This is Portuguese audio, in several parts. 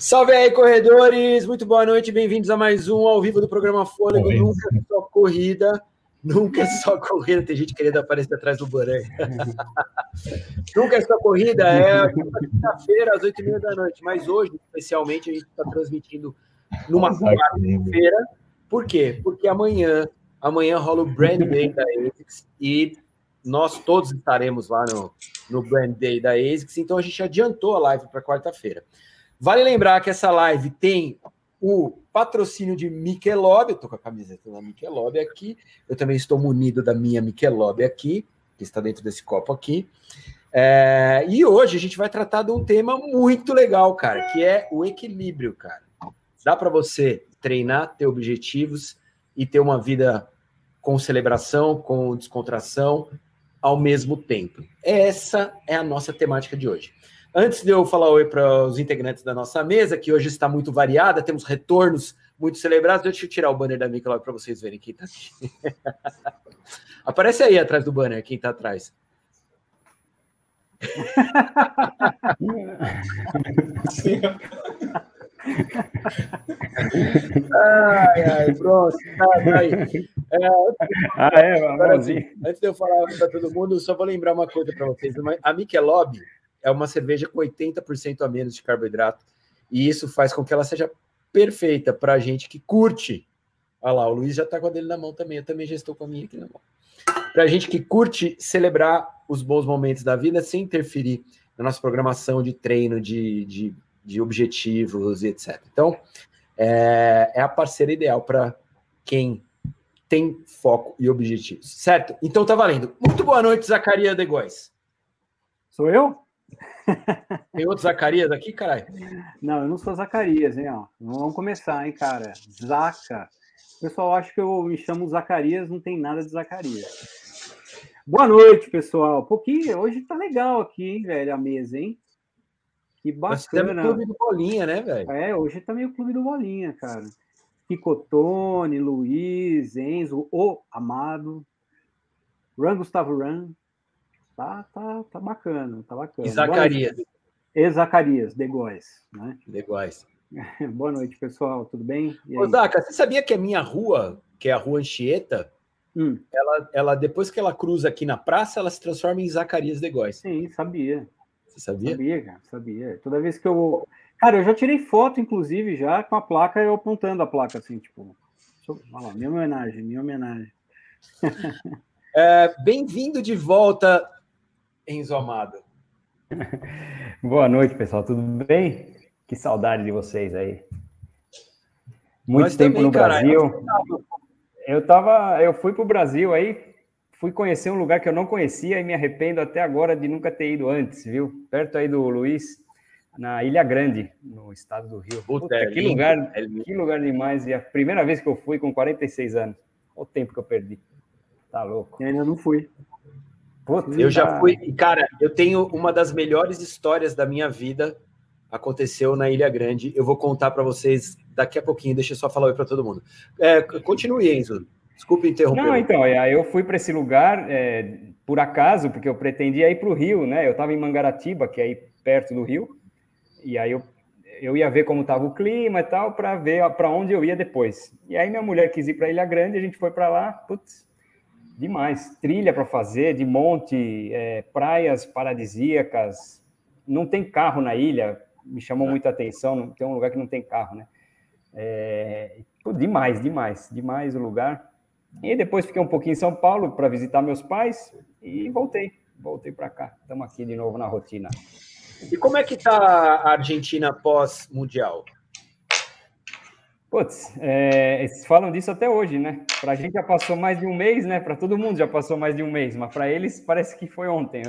Salve aí, corredores! Muito boa noite, bem-vindos a mais um ao vivo do programa Fôlego. Nunca só corrida, nunca só corrida. Tem gente querendo aparecer atrás do banner. nunca só corrida, é quinta-feira, às oito e meia da noite. Mas hoje, especialmente, a gente está transmitindo numa quarta-feira. Por quê? Porque amanhã, amanhã rola o Brand Day da ASICS e nós todos estaremos lá no, no Brand Day da ASICS, então a gente adiantou a live para quarta-feira. Vale lembrar que essa live tem o patrocínio de Michelob, eu estou com a camiseta da Michelob aqui, eu também estou munido da minha Michelob aqui, que está dentro desse copo aqui. É, e hoje a gente vai tratar de um tema muito legal, cara, que é o equilíbrio, cara. Dá para você treinar, ter objetivos e ter uma vida com celebração, com descontração ao mesmo tempo. Essa é a nossa temática de hoje. Antes de eu falar oi para os integrantes da nossa mesa, que hoje está muito variada, temos retornos muito celebrados. Deixa eu tirar o banner da Mica para vocês verem quem está aqui. Aparece aí atrás do banner, quem está atrás. ai, ai, pronto. Tá. É, ah, é, agora, antes de eu falar para todo mundo, só vou lembrar uma coisa para vocês. A Michelob é uma cerveja com 80% a menos de carboidrato. E isso faz com que ela seja perfeita para a gente que curte. Olha lá, o Luiz já está com a dele na mão também. Eu também já estou com a minha aqui na mão. Para gente que curte celebrar os bons momentos da vida sem interferir na nossa programação de treino, de, de, de objetivos e etc. Então, é, é a parceira ideal para quem tem foco e objetivos, certo? Então tá valendo. Muito boa noite, Zacarias de Góes. Sou eu? Tem outro Zacarias aqui, caralho? Não, eu não sou Zacarias, hein? Ó. Vamos começar, hein, cara? Zaca. O pessoal acha que eu me chamo Zacarias, não tem nada de Zacarias. Boa noite, pessoal. Pouquinho, hoje tá legal aqui, hein, velho, a mesa, hein? Que bacana. Mas clube do Bolinha, né, velho? É, hoje tá meio clube do Bolinha, cara. Picotone, Luiz, Enzo, o Amado, Ran Gustavo Ran, Tá, tá, tá bacana, tá bacana. E Zacarias. E Zacarias, de Góis, né? De Góis. Boa noite, pessoal, tudo bem? Ô, Zaca, você sabia que a minha rua, que é a rua Anchieta, hum. ela, ela, depois que ela cruza aqui na praça, ela se transforma em Zacarias de Góis? Sim, sabia. Você sabia? Sabia, cara, sabia. Toda vez que eu. Cara, eu já tirei foto, inclusive, já com a placa, eu apontando a placa, assim, tipo. Olha lá, minha homenagem, minha homenagem. É, Bem-vindo de volta Enzo Amado. Boa noite, pessoal. Tudo bem? Que saudade de vocês aí. Muito Nós tempo também, no Brasil. Eu tava, eu fui para o Brasil aí, fui conhecer um lugar que eu não conhecia e me arrependo até agora de nunca ter ido antes, viu? Perto aí do Luiz, na Ilha Grande, no estado do Rio. Puta, Puta é que lindo, lugar, é que lugar demais. E a primeira vez que eu fui com 46 anos. Olha o tempo que eu perdi. Tá louco. Eu ainda não fui. Putz, eu já fui, cara, eu tenho uma das melhores histórias da minha vida aconteceu na Ilha Grande. Eu vou contar para vocês daqui a pouquinho. Deixa eu só falar oi para todo mundo. É, continue, Enzo. Desculpe interromper. Não, então, aí eu fui para esse lugar é, por acaso, porque eu pretendia ir para o Rio, né? Eu estava em Mangaratiba, que é aí perto do Rio, e aí eu, eu ia ver como estava o clima e tal, para ver para onde eu ia depois. E aí minha mulher quis ir para Ilha Grande, a gente foi para lá, putz, Demais. Trilha para fazer, de monte, é, praias paradisíacas. Não tem carro na ilha, me chamou é. muita atenção. Não, tem um lugar que não tem carro, né? É, demais, demais, demais o lugar. E depois fiquei um pouquinho em São Paulo para visitar meus pais e voltei. Voltei para cá. Estamos aqui de novo na rotina. E como é que está a Argentina pós-mundial? Putz, é, eles falam disso até hoje, né? Para a gente já passou mais de um mês, né? Para todo mundo já passou mais de um mês, mas para eles parece que foi ontem.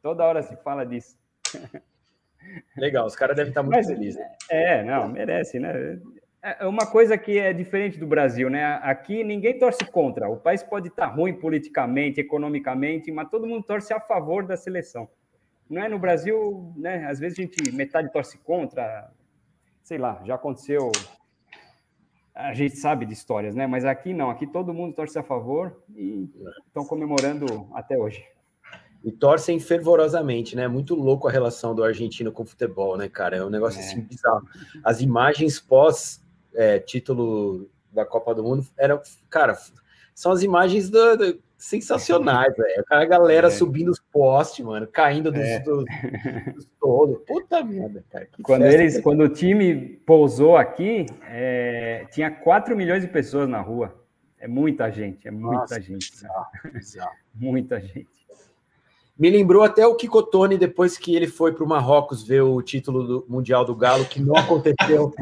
Toda hora se fala disso. Legal, os caras devem estar muito mas, felizes. É, não, merece, né? É, é uma coisa que é diferente do Brasil, né? Aqui ninguém torce contra. O país pode estar ruim politicamente, economicamente, mas todo mundo torce a favor da seleção. Não é no Brasil, né? Às vezes a gente metade torce contra, sei lá, já aconteceu a gente sabe de histórias, né? Mas aqui não, aqui todo mundo torce a favor e estão comemorando até hoje. e torcem fervorosamente, né? Muito louco a relação do argentino com o futebol, né, cara? É um negócio é. assim bizarro. As imagens pós é, título da Copa do Mundo eram, cara, são as imagens do, do sensacionais, velho. A galera é. subindo os postes, mano, caindo dos, é. dos, dos todos. Puta merda, cara. Quando, eles, quando o time pousou aqui, é, tinha 4 milhões de pessoas na rua. É muita gente, é muita Nossa, gente. Bizarro, bizarro. muita gente. Me lembrou até o Kikotone depois que ele foi para o Marrocos ver o título do Mundial do Galo, que não aconteceu.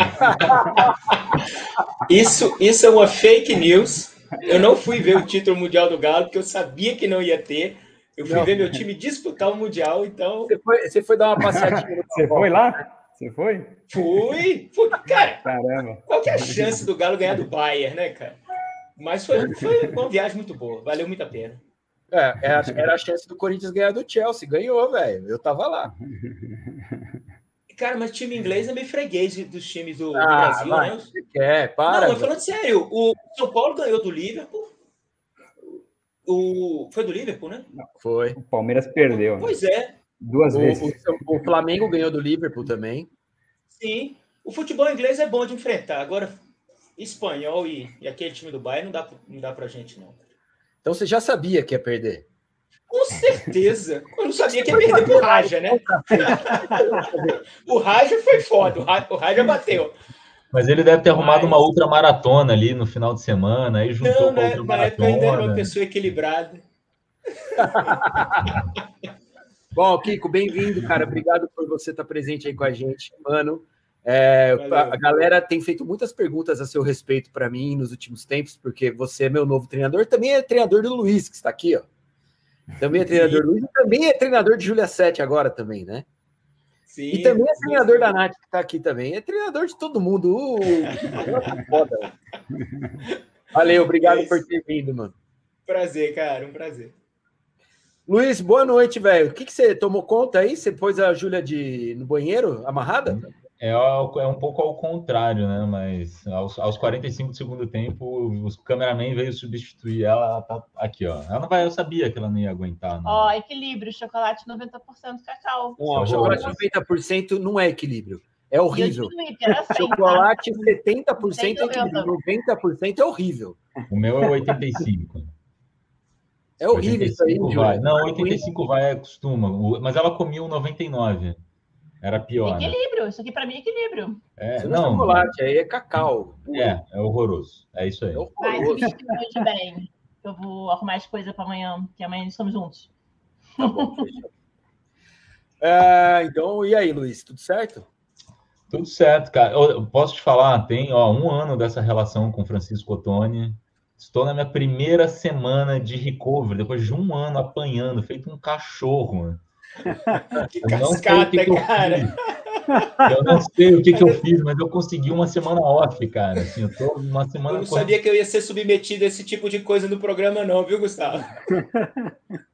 isso, isso é uma fake news. Eu não fui ver o título mundial do Galo, porque eu sabia que não ia ter. Eu fui não. ver meu time disputar o Mundial, então. Você foi, você foi dar uma passeadinha. Você foi lá? Você foi? Fui! fui. Cara, Caramba. qual que é a chance do Galo ganhar do Bayern, né, cara? Mas foi, foi uma viagem muito boa, valeu muito a pena. É, era a chance do Corinthians ganhar do Chelsea. Ganhou, velho. Eu tava lá. Cara, mas time inglês é meio freguês dos times do, ah, Brasil, vai, né? Quer, para. Não, mas falando sério, o São Paulo ganhou do Liverpool. O... Foi do Liverpool, né? Foi. O Palmeiras perdeu. Né? Pois é. Duas o, vezes. O, o, Flamengo ganhou do Liverpool também. Sim. O futebol inglês é bom de enfrentar. Agora, espanhol e, e aquele time do Bayern não dá, não dá pra gente, não. Então você já sabia que ia perder. Com certeza. Eu não sabia que ia perder pro Raja, né? o Raja foi foda, o Raja bateu. Mas ele deve ter arrumado Mas... uma outra maratona ali no final de semana, aí juntou não, com né? outra maratona. ainda era uma pessoa equilibrada. Bom, Kiko, bem-vindo, cara. Obrigado por você estar presente aí com a gente, mano. É, a galera tem feito muitas perguntas a seu respeito para mim nos últimos tempos, porque você é meu novo treinador, também é treinador do Luiz, que está aqui, ó. Também é treinador do Luiz e também é treinador de Júlia Sete agora também, né? Sim, e também é treinador sim. da Nath, que está aqui também. É treinador de todo mundo. Uh, foda. Valeu, obrigado é por ter vindo, mano. Prazer, cara, um prazer. Luiz, boa noite, velho. O que, que você tomou conta aí? Você pôs a Júlia de... no banheiro, amarrada? É, é um pouco ao contrário, né? Mas aos, aos 45 do segundo tempo, os cameraman veio substituir ela, ela tá aqui, ó. Ela não vai, eu sabia que ela não ia aguentar. Ó, oh, equilíbrio, chocolate 90% cacau. Não, chocolate 90% não é equilíbrio. É horrível. Chocolate 70% é equilíbrio, 90% é horrível. O meu é 85. É horrível isso aí, vai. Não, 85 vai, costuma. Mas ela comia um 99. Era pior. Né? Equilíbrio, né? isso aqui para mim é equilíbrio. É, não, não, chocolate, aí é cacau. É, é horroroso. É isso aí. É horroroso. Mas bem. Eu vou arrumar as coisas para amanhã, que amanhã estamos juntos. Tá bom, é, então, e aí, Luiz, tudo certo? Tudo certo, cara. Eu posso te falar, tem ó, um ano dessa relação com Francisco Ottoni. Estou na minha primeira semana de recovery, depois de um ano apanhando, feito um cachorro. Mano. Que cascata, que que cara. Eu não sei o que, que eu fiz, mas eu consegui uma semana off, cara. Assim, eu tô uma semana. Eu não sabia que eu ia ser submetido a esse tipo de coisa no programa, não, viu, Gustavo?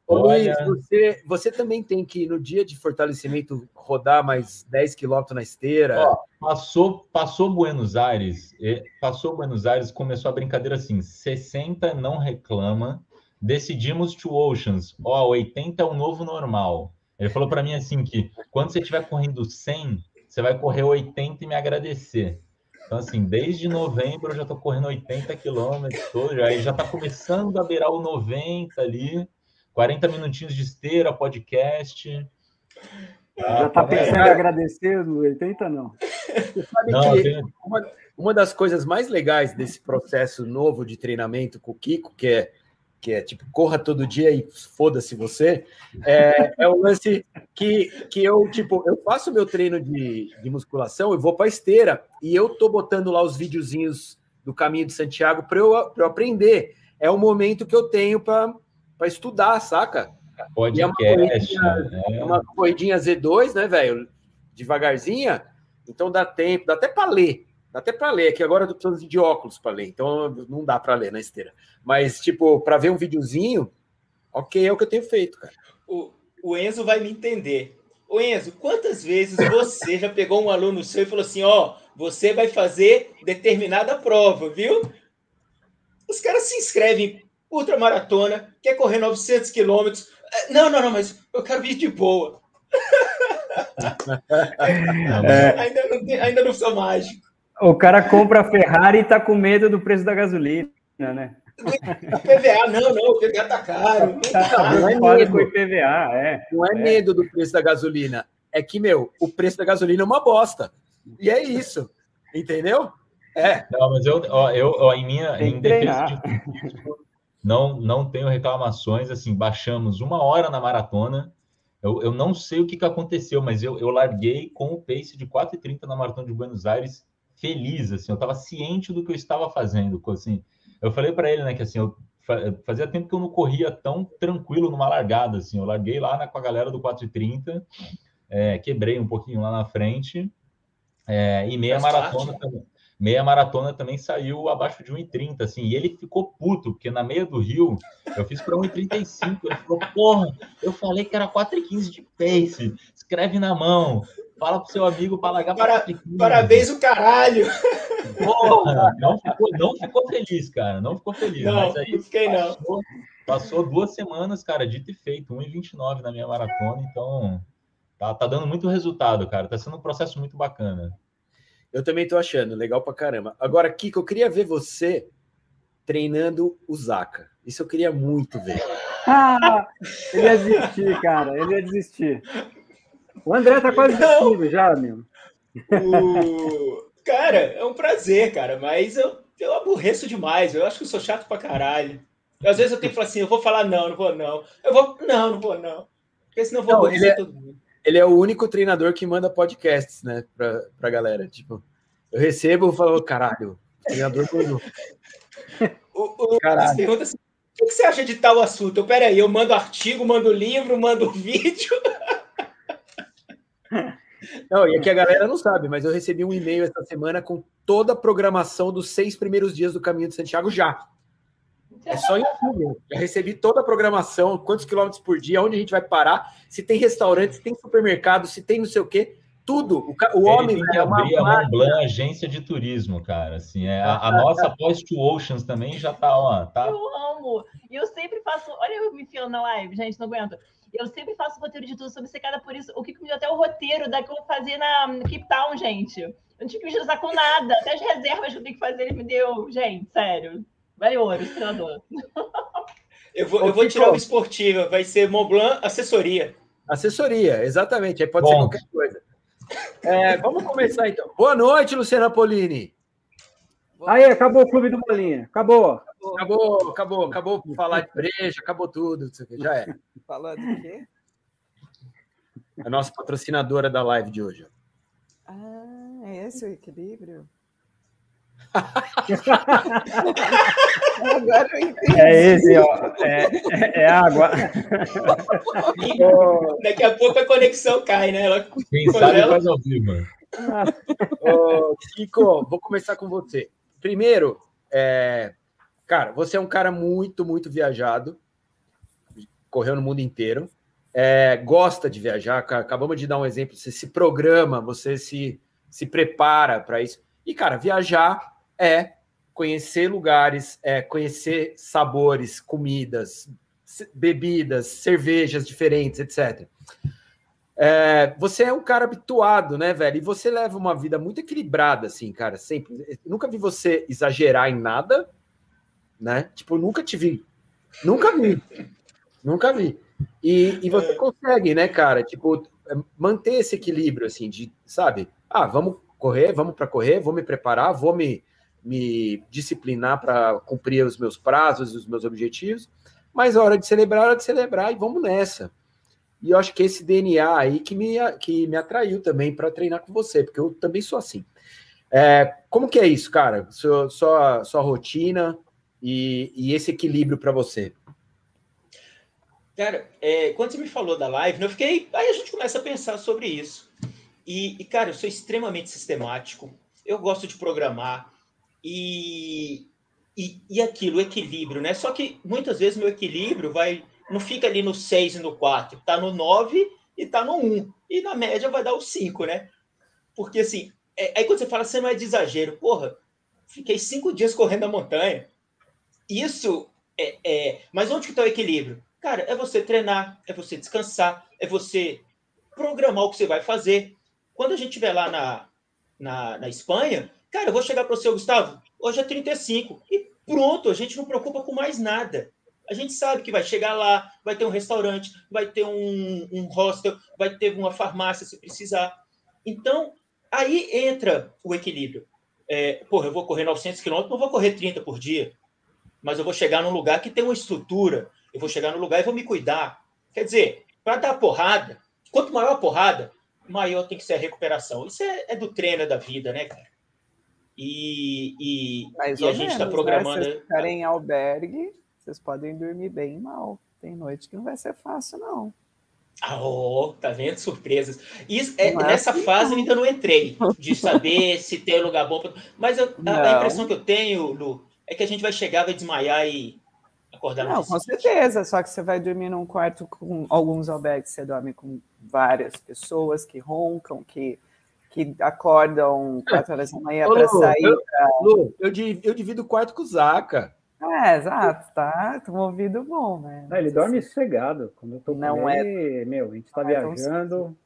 Ô, Luiz, você, você também tem que, no dia de fortalecimento, rodar mais 10 quilômetros na esteira. Ó, passou, passou Buenos Aires, passou Buenos Aires, começou a brincadeira assim: 60 não reclama, decidimos to Oceans, ó, 80 é o novo normal. Ele falou para mim assim que quando você estiver correndo 100, você vai correr 80 e me agradecer. Então, assim, desde novembro eu já estou correndo 80 quilômetros, aí já está começando a beirar o 90 ali, 40 minutinhos de esteira, podcast. Já está pensando em agradecer no 80, não? Você sabe não, que tenho... uma, uma das coisas mais legais desse processo novo de treinamento com o Kiko, que é que é tipo, corra todo dia e foda-se você, é, é um lance que, que eu, tipo, eu faço meu treino de, de musculação, eu vou para esteira e eu tô botando lá os videozinhos do caminho de Santiago para eu, eu aprender. É o momento que eu tenho para estudar, saca? Podcast, é uma, corridinha, é. uma corridinha Z2, né, velho? Devagarzinha, então dá tempo, dá até para ler. Dá até para ler, que agora eu tô precisando de óculos para ler, então não dá para ler na esteira. Mas, tipo, para ver um videozinho, ok, é o que eu tenho feito, cara. O, o Enzo vai me entender. O Enzo, quantas vezes você já pegou um aluno seu e falou assim: ó, você vai fazer determinada prova, viu? Os caras se inscrevem ultramaratona, quer correr 900 quilômetros, Não, não, não, mas eu quero vir de boa. É. Ainda, não, ainda não sou mágico. O cara compra a Ferrari e tá com medo do preço da gasolina, né? PVA, não, não, o PVA tá caro. Tá, não é medo. Com IPVA, é. Não é, é, medo do preço da gasolina. É que, meu, o preço da gasolina é uma bosta. E é isso. Entendeu? É. Não, mas eu, ó, eu ó, em minha em defesa de não, não tenho reclamações. Assim, baixamos uma hora na maratona. Eu, eu não sei o que, que aconteceu, mas eu, eu larguei com o pace de 4,30 na maratona de Buenos Aires feliz. Assim, eu estava ciente do que eu estava fazendo. Assim, eu falei para ele, né, que assim, eu fazia tempo que eu não corria tão tranquilo numa largada, assim, eu larguei lá na, com a galera do 4,30, é, quebrei um pouquinho lá na frente, é, e meia maratona também. Meia maratona também saiu abaixo de 1,30, assim, e ele ficou puto, porque na meia do Rio eu fiz para 1,35. Ele falou: Porra, eu falei que era 4,15 de pace, escreve na mão, fala pro seu amigo para largar para, Parabéns, o caralho! Porra, não ficou, não ficou feliz, cara. Não ficou feliz. Não, mas aí fiquei passou, não. Passou duas semanas, cara, dito e feito, 1,29 na minha maratona, então tá, tá dando muito resultado, cara. Tá sendo um processo muito bacana. Eu também tô achando, legal pra caramba. Agora, Kiko, eu queria ver você treinando o Zaka. Isso eu queria muito ver. Ah, ele ia desistir, cara. Ele ia desistir. O André tá quase desistindo já, meu. O... Cara, é um prazer, cara, mas eu, eu aborreço demais. Eu acho que eu sou chato pra caralho. Às vezes eu tenho que falar assim, eu vou falar não, não vou não. Eu vou, não, não vou não. Porque senão eu vou não, ele é, todo mundo. Ele é o único treinador que manda podcasts, né, pra, pra galera. Tipo, eu recebo e falo, caralho, treinador do... o, o, caralho. Pergunta assim, o que você acha de tal assunto? Eu, peraí, eu mando artigo, mando livro, mando vídeo. Não, e aqui a galera não sabe, mas eu recebi um e-mail essa semana com toda a programação dos seis primeiros dias do Caminho de Santiago já. É só em julho. Já recebi toda a programação, quantos quilômetros por dia, onde a gente vai parar, se tem restaurante, se tem supermercado, se tem não sei o quê. Tudo. O, o homem tem que abrir a Mont Blanc agência de turismo, cara. Assim, é, a, a nossa Post Oceans também já tá, ó. Tá... Eu amo. E eu sempre faço. Olha, eu me enfiando na live, gente, não aguento. Eu sempre faço roteiro de tudo, sou obcecada por isso. O que me deu até o roteiro da que eu vou fazer na Cape Town, gente. Eu não tive que me usar com nada. Até as reservas que eu tenho que fazer, ele me deu. Gente, sério. Vale ouro, esse treinador. Eu vou, eu vou tirar uma esportiva, vai ser Montblanc assessoria. Assessoria, exatamente. Aí pode Bom. ser qualquer coisa. É, vamos começar então. Boa noite, Luciana Polini. Aí, acabou o clube do Bolinha. Acabou. Acabou, acabou, acabou falar de breja, acabou tudo, já é. Falando de quê? A nossa patrocinadora da live de hoje. Ah, é esse o equilíbrio? Agora eu entendi. É esse, ó. É, é, é água. Daqui a pouco a conexão cai, né? Ela, Quem sabe ela... faz ao vivo. Kiko, vou começar com você. Primeiro, é, cara, você é um cara muito, muito viajado, correu no mundo inteiro, é, gosta de viajar. Acabamos de dar um exemplo. Você se programa, você se, se prepara para isso. E, cara, viajar é conhecer lugares, é conhecer sabores, comidas, bebidas, cervejas diferentes, etc. É, você é um cara habituado, né, velho? E você leva uma vida muito equilibrada, assim, cara. Sempre. Eu nunca vi você exagerar em nada, né? Tipo, nunca te vi. Nunca vi. nunca vi. E, e você consegue, né, cara? Tipo, manter esse equilíbrio, assim, de, sabe? Ah, vamos correr, vamos para correr, vou me preparar, vou me me disciplinar para cumprir os meus prazos os meus objetivos, mas a hora de celebrar, a hora de celebrar e vamos nessa. E eu acho que esse DNA aí que me, que me atraiu também para treinar com você, porque eu também sou assim. É, como que é isso, cara? Sua, sua, sua rotina e, e esse equilíbrio para você? Cara, é, quando você me falou da live, eu fiquei. Aí a gente começa a pensar sobre isso. E, e, cara, eu sou extremamente sistemático. Eu gosto de programar. E, e, e aquilo, o equilíbrio, né? Só que muitas vezes meu equilíbrio vai não fica ali no 6 e no 4, tá no 9 e tá no 1. E na média vai dar o 5, né? Porque assim, é, aí quando você fala, você não é de exagero, porra, fiquei cinco dias correndo a montanha. Isso é. é... Mas onde que tá o equilíbrio? Cara, é você treinar, é você descansar, é você programar o que você vai fazer. Quando a gente estiver lá na, na, na Espanha, cara, eu vou chegar para o seu Gustavo, hoje é 35, e pronto, a gente não preocupa com mais nada. A gente sabe que vai chegar lá, vai ter um restaurante, vai ter um, um hostel, vai ter uma farmácia se precisar. Então, aí entra o equilíbrio. É, porra, eu vou correr 900 quilômetros, não vou correr 30 por dia, mas eu vou chegar num lugar que tem uma estrutura, eu vou chegar num lugar e vou me cuidar. Quer dizer, para dar porrada, quanto maior a porrada, maior tem que ser a recuperação. Isso é, é do treino, é da vida, né, cara? E, e, Mais e a gente está menos, programando. Né? Se vocês ficarem em albergue, vocês podem dormir bem mal. Tem noite que não vai ser fácil, não. Ah, oh, tá vendo? Surpresas. Isso, é, é nessa assim, fase eu ainda não entrei, de saber se tem lugar bom. Pra... Mas eu- a, a impressão que eu tenho, Lu, é que a gente vai chegar, vai desmaiar e acordar Não, com certeza. Só que você vai dormir num quarto com alguns albergues, você dorme com várias pessoas que roncam, que, que acordam quatro horas da manhã para sair. eu, Lu, eu, eu divido o quarto com o Zaca. É, exato, tá? Com um ouvido bom, né? Não, ele dorme sossegado. Quando eu tô com Não ele, meu, a gente tá Não é tão viajando.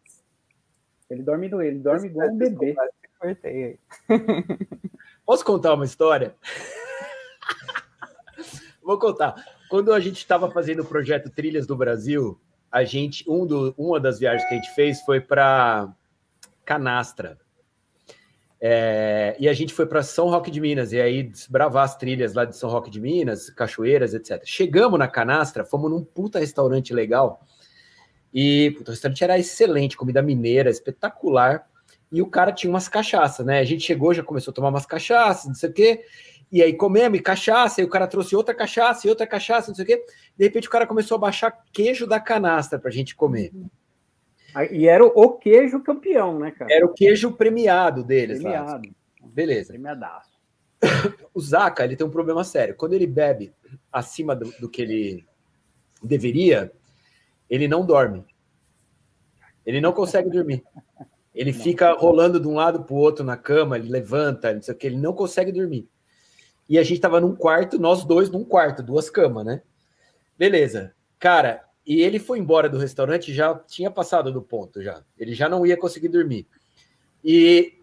Ele dorme do ele dorme igual um bebê. Cortei aí. Posso contar uma história? Vou contar. Quando a gente estava fazendo o projeto Trilhas do Brasil, a gente um do, uma das viagens que a gente fez foi para Canastra. É, e a gente foi para São Roque de Minas, e aí desbravar as trilhas lá de São Roque de Minas, cachoeiras, etc. Chegamos na Canastra, fomos num puta restaurante legal, e puta, o restaurante era excelente, comida mineira, espetacular, e o cara tinha umas cachaças, né? A gente chegou, já começou a tomar umas cachaças, não sei o quê, e aí comemos e cachaça, e o cara trouxe outra cachaça e outra cachaça, não sei o quê. De repente o cara começou a baixar queijo da canastra pra gente comer. Ah, E era o- queijo campeão, né, cara? Era o queijo premiado deles lá. Premiado. Beleza. Premiadaço. O Zaca, ele tem um problema sério. Quando ele bebe acima do, do que ele deveria, ele não dorme. Ele não consegue dormir. Ele fica rolando de um lado para o outro na cama, ele levanta, não sei o que, ele não consegue dormir. E a gente estava num quarto, nós dois num quarto, duas camas, né? Beleza. Cara, e ele foi embora do restaurante, já tinha passado do ponto já. Ele já não ia conseguir dormir. E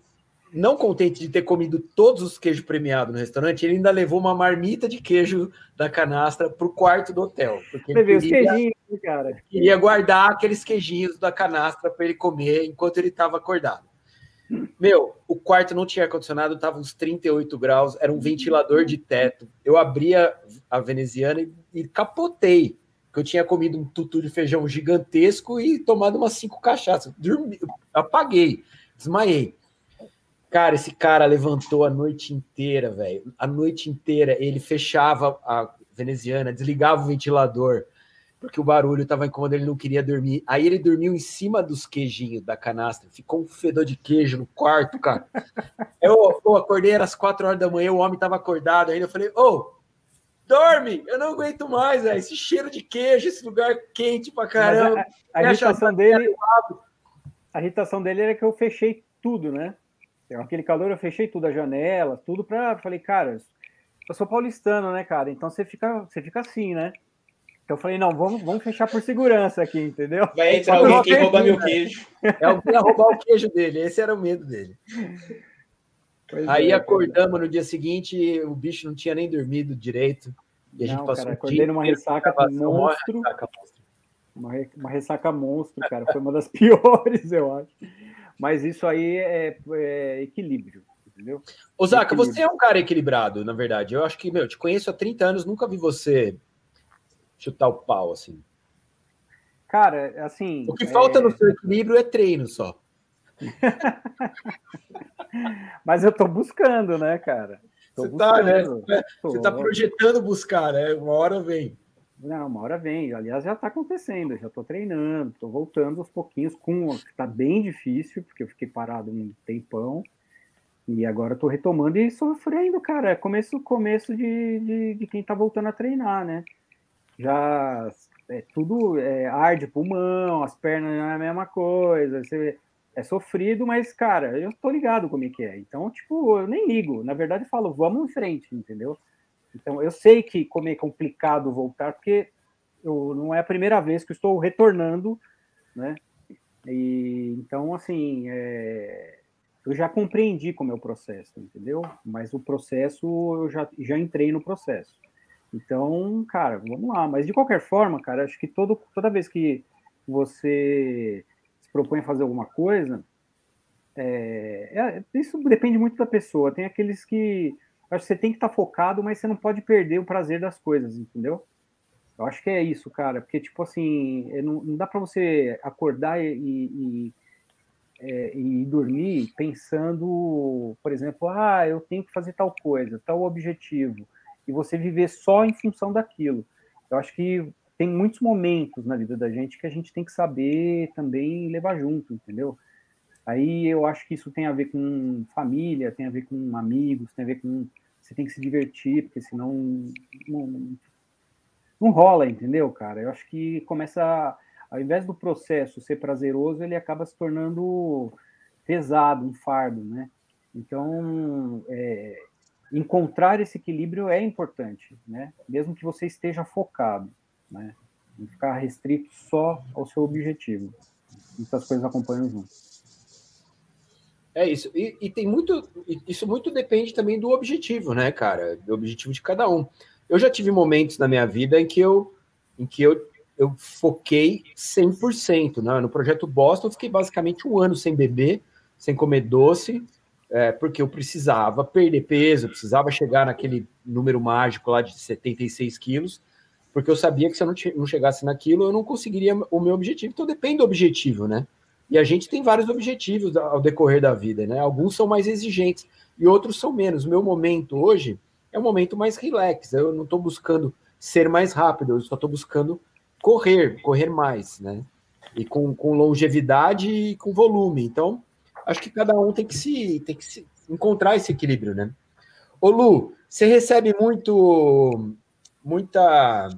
não contente de ter comido todos os queijos premiados no restaurante, ele ainda levou uma marmita de queijo da canastra pro quarto do hotel. Porque ele vê os queria, queijinhos, cara. queria guardar aqueles queijinhos da canastra para ele comer enquanto ele estava acordado. Meu, o quarto não tinha ar-condicionado, estava uns 38 graus, era um ventilador de teto. Eu abria a veneziana e, e capotei, porque eu tinha comido um tutu de feijão gigantesco e tomado umas cinco cachaças. Dormi, apaguei, desmaiei. Cara, esse cara levantou a noite inteira, velho. A noite inteira ele fechava a veneziana, desligava o ventilador, porque o barulho estava incomodando, ele não queria dormir. Aí ele dormiu em cima dos queijinhos da canastra, ficou um fedor de queijo no quarto, cara. Eu, eu acordei às quatro horas da manhã, o homem estava acordado ainda. Eu falei, ô, dorme, eu não aguento mais, velho. Esse cheiro de queijo, esse lugar quente pra caramba. Mas a, a irritação dele. A irritação dele era que eu fechei tudo, né? Eu, aquele calor eu fechei tudo, a janela, tudo pra. Falei, cara, eu sou paulistano, né, cara? Então você fica, você fica assim, né? Então eu falei, não, vamos, vamos fechar por segurança aqui, entendeu? Vai entrar eu alguém que rouba meu acredito, queijo. É alguém ia roubar o queijo dele, esse era o medo dele. Pois Aí é, acordamos no dia seguinte, o bicho não tinha nem dormido direito. E a gente Não, passou cara, um acordei dia numa ressaca monstro. ressaca monstro. Uma, re- uma ressaca monstro, cara. Foi uma das piores, eu acho. Mas isso aí é, é equilíbrio, entendeu? Zaca, Equilíbrio. você é um cara equilibrado, na verdade. Eu acho que, meu, te conheço há 30 anos, nunca vi você chutar o pau, assim. Cara, assim. O que é, falta no seu equilíbrio é treino só. Mas eu tô buscando, né, cara? Tô Você tá, né? Você tá projetando buscar, né? Uma hora vem. Não, uma hora vem. Aliás, já tá acontecendo. eu Já tô treinando, tô voltando aos pouquinhos. Com tá bem difícil, porque eu fiquei parado um tempão. E agora tô retomando e sofrendo, cara. É começo, começo de, de, de quem tá voltando a treinar, né? Já é tudo é, arde pulmão, as pernas não é a mesma coisa. Você, é sofrido, mas, cara, eu tô ligado como é que é. Então, tipo, eu nem ligo. Na verdade, eu falo, vamos em frente, entendeu? Então, eu sei que como é complicado voltar, porque eu, não é a primeira vez que estou retornando, né? E, então, assim, é, eu já compreendi como é o processo, entendeu? Mas o processo, eu já, já entrei no processo. Então, cara, vamos lá. Mas de qualquer forma, cara, acho que todo, toda vez que você se propõe a fazer alguma coisa, é, é, isso depende muito da pessoa. Tem aqueles que acho que você tem que estar tá focado, mas você não pode perder o prazer das coisas, entendeu? Eu acho que é isso, cara, porque tipo assim, é, não, não dá para você acordar e, e, é, e, dormir pensando, por exemplo, ah, eu tenho que fazer tal coisa, tal objetivo, e você viver só em função daquilo. Eu acho que tem muitos momentos na vida da gente que a gente tem que saber também levar junto, entendeu? Aí eu acho que isso tem a ver com família, tem a ver com amigos, tem a ver com. Você tem que se divertir, porque senão não, não rola, entendeu, cara? Eu acho que começa. Ao invés do processo ser prazeroso, ele acaba se tornando pesado, um fardo, né? Então, é, encontrar esse equilíbrio é importante, né? Mesmo que você esteja focado, né? Não ficar restrito só ao seu objetivo. Muitas coisas acompanham junto. É isso. E, e, tem muito. Isso muito depende também do objetivo, né, cara? Do objetivo de cada um. Eu já tive momentos na minha vida em que eu, em que eu, eu foquei 100%. Né? No projeto Boston, eu fiquei basicamente um ano sem beber, sem comer doce, é, porque eu precisava perder peso, precisava chegar naquele número mágico lá de 76 quilos, porque eu sabia que se eu não, não chegasse naquilo, eu não conseguiria o meu objetivo. Então depende do objetivo, né? E a gente tem vários objetivos ao decorrer da vida, né? Alguns são mais exigentes e outros são menos. O meu momento hoje é um momento mais relax. Eu não estou buscando ser mais rápido, eu só estou buscando correr, correr mais, né? E com, com longevidade e com volume. Então, acho que cada um tem que se tem que se encontrar esse equilíbrio, né? Ô Lu, você recebe muito muita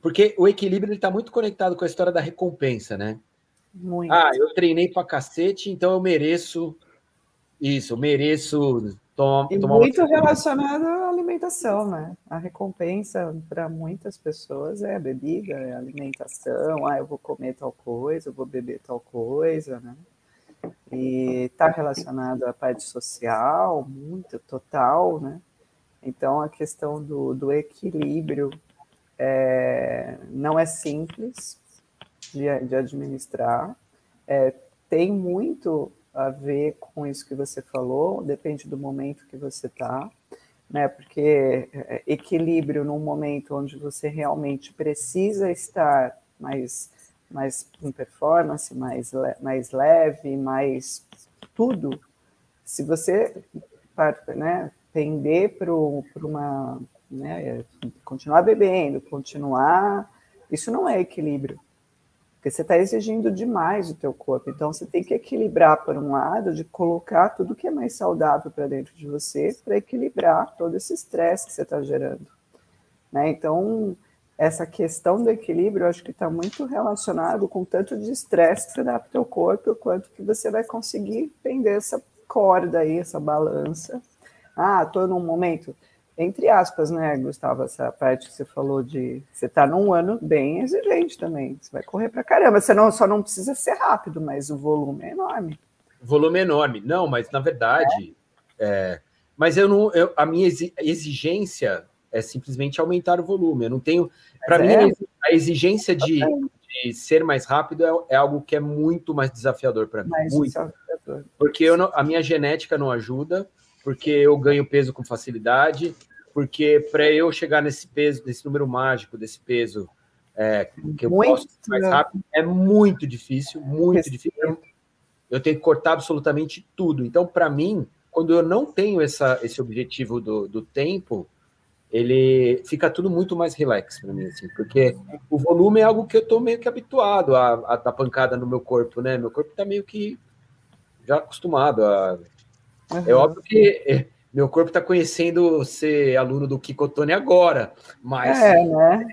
porque o equilíbrio está muito conectado com a história da recompensa, né? Muito. Ah, eu treinei pra cacete, então eu mereço isso, eu mereço tom, e tomar muito relacionado à alimentação, né? A recompensa para muitas pessoas é a bebida, é a alimentação, ah, eu vou comer tal coisa, eu vou beber tal coisa, né? E está relacionado à parte social, muito, total, né? Então, a questão do, do equilíbrio é, não é simples, de, de administrar. É, tem muito a ver com isso que você falou, depende do momento que você está, né? Porque é, equilíbrio num momento onde você realmente precisa estar mais, mais com performance, mais, mais leve, mais tudo. Se você né, tender para uma. Né, continuar bebendo, continuar. Isso não é equilíbrio porque você está exigindo demais o teu corpo. Então, você tem que equilibrar, por um lado, de colocar tudo que é mais saudável para dentro de você, para equilibrar todo esse estresse que você está gerando. Né? Então, essa questão do equilíbrio, eu acho que está muito relacionado com tanto de estresse que você dá para o teu corpo, quanto que você vai conseguir pender essa corda aí, essa balança. Ah, estou num momento entre aspas, né, Gustavo, essa parte que você falou de você tá num ano bem exigente também. Você vai correr para caramba. Você não, só não precisa ser rápido, mas o volume é enorme. O volume é enorme. Não, mas na verdade, é. É, mas eu não, eu, a minha exigência é simplesmente aumentar o volume. Eu não tenho, para mim, é. a exigência de, de, ser mais rápido é, é, algo que é muito mais desafiador para mim. Mais muito. Desafiador. Porque eu não, a minha genética não ajuda porque eu ganho peso com facilidade, porque para eu chegar nesse peso, nesse número mágico desse peso é, que eu muito, posso mais rápido, é muito difícil, muito difícil. Eu tenho que cortar absolutamente tudo. Então, para mim, quando eu não tenho essa, esse objetivo do, do tempo, ele fica tudo muito mais relax para mim, assim, porque o volume é algo que eu estou meio que habituado a, a dar pancada no meu corpo, né? Meu corpo está meio que já acostumado a. Uhum. É óbvio que é, meu corpo está conhecendo ser aluno do Kikotone agora, mas é, né?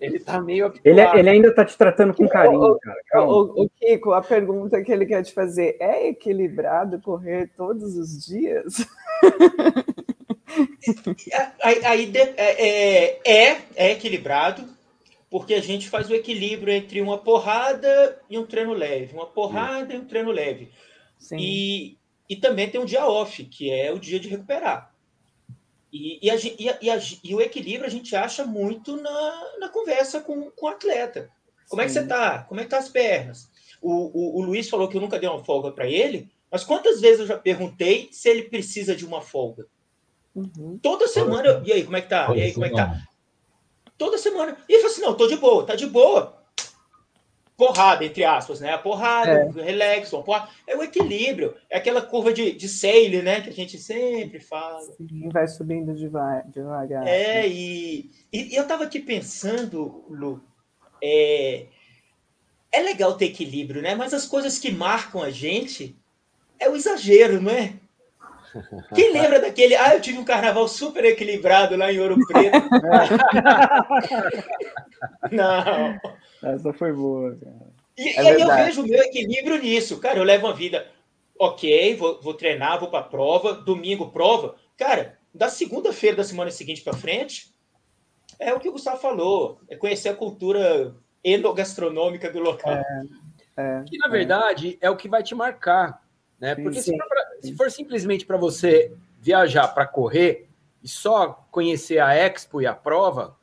ele está meio ele, é, ele, ainda está te tratando com carinho, cara. O, o, Kiko, a pergunta que ele quer te fazer é equilibrado correr todos os dias? aí, aí é, é, é, é equilibrado, porque a gente faz o equilíbrio entre uma porrada e um treino leve, uma porrada Sim. e um treino leve. Sim. E, e também tem um dia off, que é o dia de recuperar. E, e, a, e, a, e, o equilíbrio a gente acha muito na, na conversa com, com o atleta. Como Sim. é que você tá? Como é que tá as pernas? O, o, o Luiz falou que eu nunca dei uma folga para ele, mas quantas vezes eu já perguntei se ele precisa de uma folga? Uhum. Toda semana, eu, e aí, como é que tá? e aí, como é que tá? Toda semana. E ele falou assim: não, tô de boa, tá de boa. Porrada, entre aspas, né? A porrada, é. relax, uma porrada. É o equilíbrio, é aquela curva de, de Sale, né? Que a gente sempre fala. Sim, vai subindo devagar. devagar. É, e, e eu tava aqui pensando, Lu, é, é legal ter equilíbrio, né? Mas as coisas que marcam a gente é o exagero, não é? Quem lembra daquele? Ah, eu tive um carnaval super equilibrado lá em Ouro Preto. não. Essa foi boa, cara. E, é e aí eu vejo o meu equilíbrio nisso. Cara, eu levo uma vida ok, vou, vou treinar, vou para prova, domingo prova. Cara, da segunda-feira da semana seguinte para frente, é o que o Gustavo falou, é conhecer a cultura endogastronômica do local. É, é, que, na verdade, é. é o que vai te marcar. Né? Porque sim, se, for pra, se for simplesmente para você viajar para correr e só conhecer a Expo e a prova,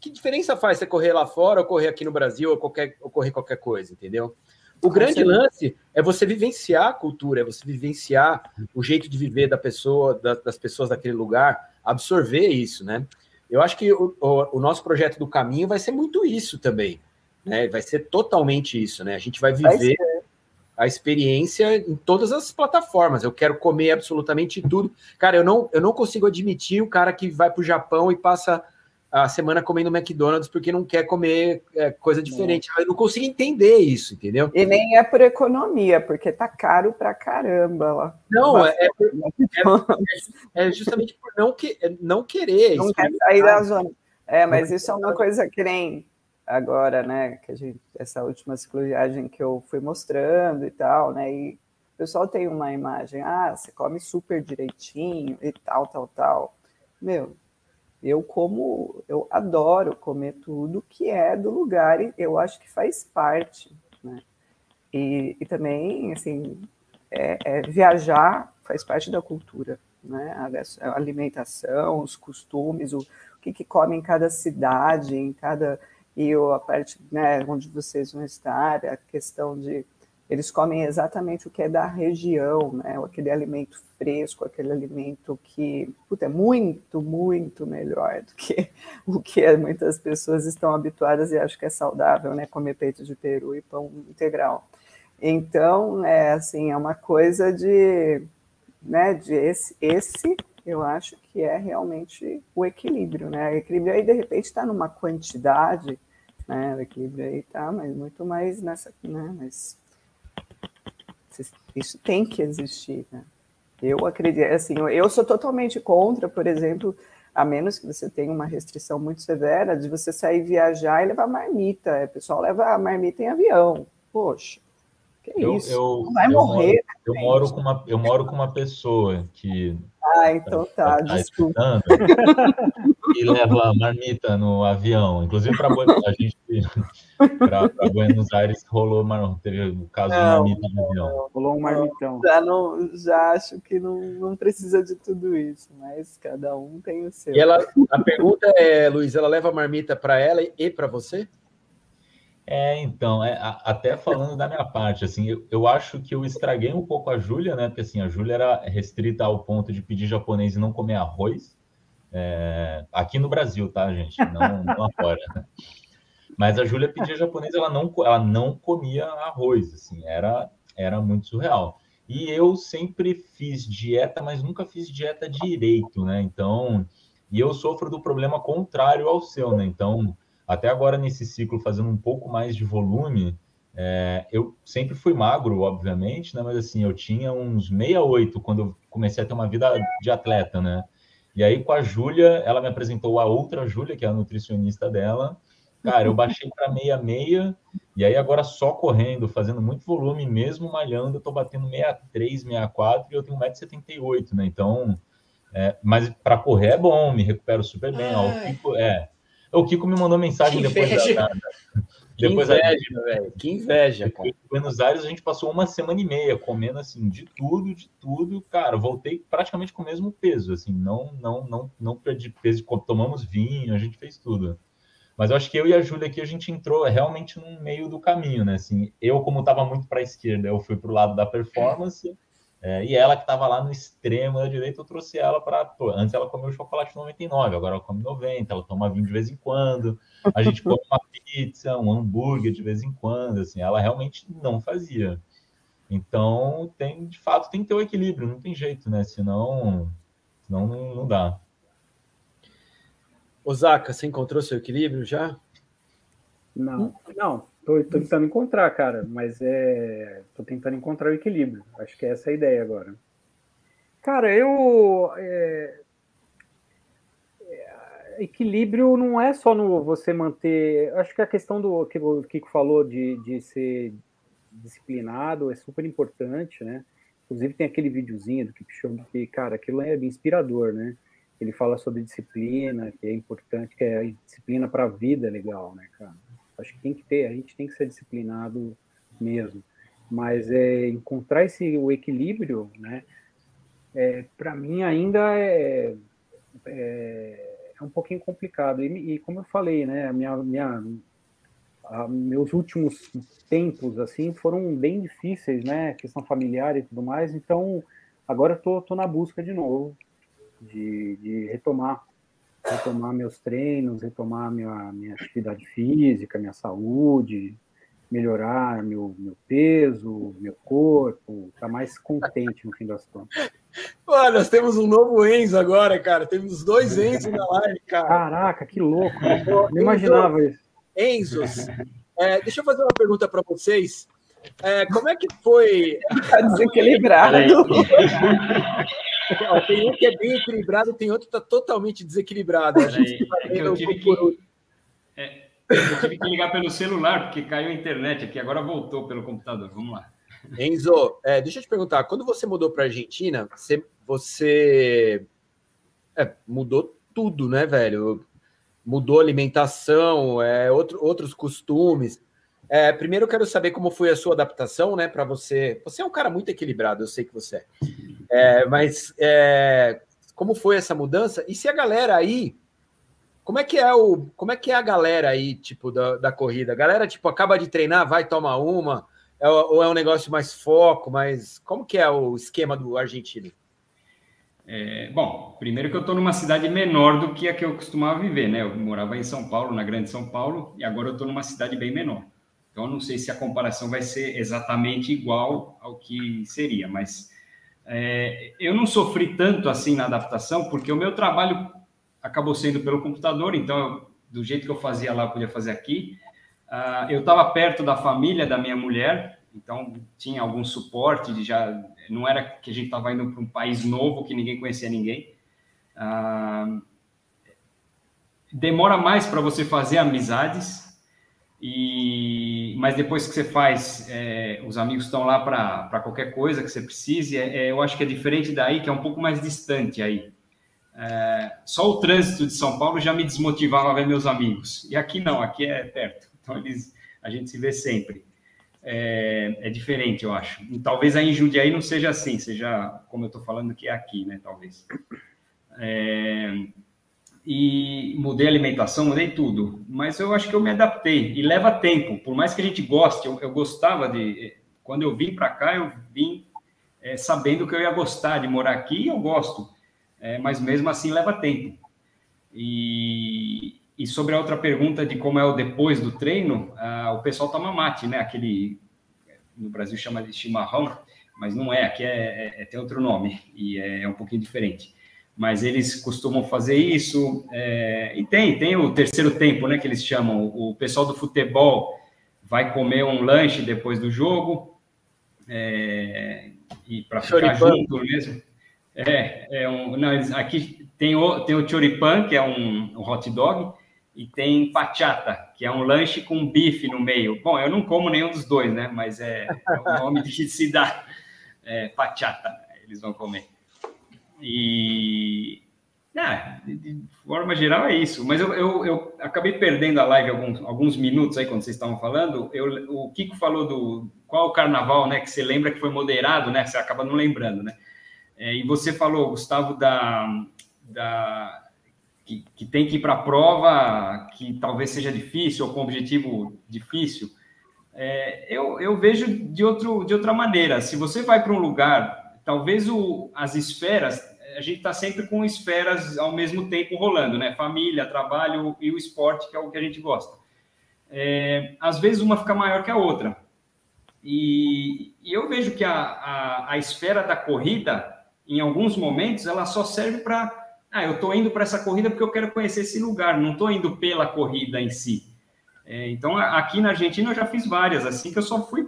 que diferença faz você correr lá fora ou correr aqui no Brasil ou, qualquer, ou correr qualquer coisa, entendeu? O grande lance é você vivenciar a cultura, é você vivenciar o jeito de viver da pessoa, da, das pessoas daquele lugar, absorver isso, né? Eu acho que o, o, o, nosso projeto do caminho vai ser muito isso também, né? Vai ser totalmente isso, né? A gente vai viver a experiência em todas as plataformas. Eu quero comer absolutamente tudo. Cara, eu não, eu não consigo admitir o cara que vai para o Japão e passa a semana comendo McDonald's porque não quer comer é, coisa diferente. Eu não consigo entender isso, entendeu? E nem é por economia, porque tá caro pra caramba lá. Não, é, é, é, é, justamente por não, que, é não querer. Não quer sair da zona. É, mas isso é uma coisa que nem agora, né, que a gente, essa última cicloviagem que eu fui mostrando e tal, né, e o pessoal tem uma imagem, ah, você come super direitinho e tal, tal, tal. Meu, eu como, eu adoro comer tudo que é do lugar e eu acho que faz parte, né? E, e também, assim, é, é viajar faz parte da cultura, né? A, alimentação, os costumes, o, o que, que come em cada cidade, em cada e a parte né, onde vocês vão estar, a questão de eles comem exatamente o que é da região, né? Aquele alimento fresco, aquele alimento que puta, é muito, muito melhor do que o que muitas pessoas estão habituadas e acham que é saudável, né? Comer peito de peru e pão integral. Então, é assim, é uma coisa de, né? De esse, esse eu acho que é realmente o equilíbrio, né? O equilíbrio aí de repente está numa quantidade né? O equilíbrio aí tá, mas muito mais nessa, né? Mas isso tem que existir, né? Eu acredito, assim, eu sou totalmente contra, por exemplo, a menos que você tenha uma restrição muito severa de você sair viajar e levar marmita. O pessoal leva a marmita em avião. Poxa, que eu, isso? Eu, vai eu morrer. Moro, eu, moro com uma, eu moro com uma pessoa que. Ah, então tá, tá, tá desculpa. e leva marmita no avião. Inclusive, para a gente para Buenos Aires rolou uma, teve o caso não, de marmita no avião. Rolou um marmitão. Já, não, já acho que não, não precisa de tudo isso, mas cada um tem o seu. E ela, a pergunta é, Luiz, ela leva marmita para ela e para você? É, então, é, a, até falando da minha parte, assim, eu, eu, acho que eu estraguei um pouco a Júlia, né? Porque assim, a Júlia era restrita ao ponto de pedir japonês e não comer arroz. É, aqui no Brasil, tá, gente? Não, não lá fora. Mas a Júlia pedia japonês, ela não, ela não comia arroz, assim, era, era muito surreal. E eu sempre fiz dieta, mas nunca fiz dieta direito, né? Então, e eu sofro do problema contrário ao seu, né? Então, até agora, nesse ciclo, fazendo um pouco mais de volume, é, eu sempre fui magro, obviamente, né? Mas assim, eu tinha uns 68 quando eu comecei a ter uma vida de atleta, né? E aí, com a Júlia, ela me apresentou a outra Júlia, que é a nutricionista dela. Cara, eu baixei para 66, e aí agora só correndo, fazendo muito volume, mesmo malhando, eu tô batendo 63, 64 e eu tenho 1,78m, né? Então, é, mas para correr é bom, me recupero super bem. Ó, fico, é, O Kiko me mandou mensagem depois inveja. da, Que depois inveja, velho. Que inveja, cara. Em Buenos Aires a gente passou uma semana e meia comendo assim de tudo, de tudo, cara. Voltei praticamente com o mesmo peso, assim, não, não, não, não perdi peso. Tomamos vinho, a gente fez tudo. Mas eu acho que eu e a Júlia aqui a gente entrou realmente no meio do caminho, né? Assim, eu como estava muito para a esquerda, eu fui para o lado da performance. É, e ela que estava lá no extremo da direita, eu trouxe ela para. Antes ela comeu chocolate 99, agora ela come 90, ela toma vinho de vez em quando. A gente come uma pizza, um hambúrguer de vez em quando, assim, ela realmente não fazia. Então, tem, de fato, tem que ter o equilíbrio, não tem jeito, né? Senão, senão não, não dá. Osaka, você encontrou seu equilíbrio já? Não, não. Tô, tô tentando encontrar, cara, mas é. Tô tentando encontrar o equilíbrio. Acho que é essa a ideia agora. Cara, eu. é, é, equilíbrio não é só no você manter. Acho que a questão do que o Kiko falou de, de ser disciplinado é super importante, né? Inclusive tem aquele videozinho do Kipchoge que, cara, aquilo é inspirador, né? Ele fala sobre disciplina, que é importante, que é disciplina para a vida legal, né, cara? Acho que tem que ter, a gente tem que ser disciplinado mesmo. Mas é encontrar esse o equilíbrio, né? É, para mim ainda é, é, é um pouquinho complicado. E, e como eu falei, né? A minha, minha a- meus últimos tempos assim foram bem difíceis, né? Questão familiar e tudo mais. Então agora eu tô, tô na busca de novo de, de retomar retomar meus treinos, retomar minha, minha atividade física, minha saúde, melhorar meu, meu peso, meu corpo, estar mais contente no fim das contas. Olha, nós temos um novo Enzo agora, cara. Temos dois Enzo na live, cara. Caraca, que louco! né? Não imaginava isso. Enzos, é, deixa eu fazer uma pergunta para vocês. É, como é que foi? Tá desequilibrado. Ó, Tem um que é bem equilibrado, tem outro que está totalmente desequilibrado. A gente é eu tive que, é, eu tive que ligar pelo celular, porque caiu a internet aqui, agora voltou pelo computador. Vamos lá. Enzo, é, deixa eu te perguntar, quando você mudou para a Argentina, você, você é, mudou tudo, né, velho? Mudou alimentação, é, outro, outros costumes. É, primeiro eu quero saber como foi a sua adaptação, né, para você. Você é um cara muito equilibrado, eu sei que você é. É, mas é, como foi essa mudança? E se a galera aí, como é que é o, como é que é a galera aí, tipo da, da corrida? A galera tipo acaba de treinar, vai tomar uma, é, ou é um negócio mais foco, mas como que é o esquema do argentino? É, bom, primeiro que eu estou numa cidade menor do que a que eu costumava viver, né? Eu morava em São Paulo, na Grande São Paulo, e agora eu estou numa cidade bem menor. Então, eu não sei se a comparação vai ser exatamente igual ao que seria, mas é, eu não sofri tanto assim na adaptação, porque o meu trabalho acabou sendo pelo computador, então, do jeito que eu fazia lá, eu podia fazer aqui. Ah, eu estava perto da família da minha mulher, então tinha algum suporte, de já não era que a gente estava indo para um país novo que ninguém conhecia ninguém. Ah, demora mais para você fazer amizades, e mas depois que você faz, é, os amigos estão lá para qualquer coisa que você precise. É, é, eu acho que é diferente daí, que é um pouco mais distante aí. É, só o trânsito de São Paulo já me desmotivava a ver meus amigos. E aqui não, aqui é perto. Então eles, a gente se vê sempre. É, é diferente, eu acho. E talvez aí em Jundiaí não seja assim, seja como eu estou falando que é aqui, né? Talvez. É, e mudei a alimentação, mudei tudo. Mas eu acho que eu me adaptei e leva tempo. Por mais que a gente goste, eu, eu gostava de. Quando eu vim para cá, eu vim é, sabendo que eu ia gostar de morar aqui e eu gosto. É, mas mesmo assim leva tempo. E, e, sobre a outra pergunta de como é o depois do treino, ah, o pessoal toma mate, né? Aquele no Brasil chama de chimarrão, mas não é, aqui é, é, é tem outro nome e é, é um pouquinho diferente mas eles costumam fazer isso. É, e tem, tem o terceiro tempo, né, que eles chamam. O pessoal do futebol vai comer um lanche depois do jogo, é, e para ficar junto mesmo. É, é um, não, eles, aqui tem o, tem o choripan, que é um, um hot dog, e tem pachata, que é um lanche com bife no meio. Bom, eu não como nenhum dos dois, né? Mas é, é o nome que se dá. É, pachata, eles vão comer. E ah, de forma geral, é isso. Mas eu, eu, eu acabei perdendo a live alguns, alguns minutos aí quando vocês estavam falando. Eu, o Kiko falou do qual o carnaval, né? Que você lembra que foi moderado, né? Você acaba não lembrando, né? É, e você falou, Gustavo, da, da que, que tem que ir para a prova que talvez seja difícil ou com objetivo difícil. É, eu, eu vejo de, outro, de outra maneira. Se você vai para um lugar, talvez o, as esferas, a gente está sempre com esferas ao mesmo tempo rolando, né? Família, trabalho e o esporte, que é o que a gente gosta. É, às vezes uma fica maior que a outra. E, e eu vejo que a, a, a esfera da corrida, em alguns momentos, ela só serve para. Ah, eu estou indo para essa corrida porque eu quero conhecer esse lugar, não estou indo pela corrida em si. É, então, aqui na Argentina eu já fiz várias, assim, que eu só fui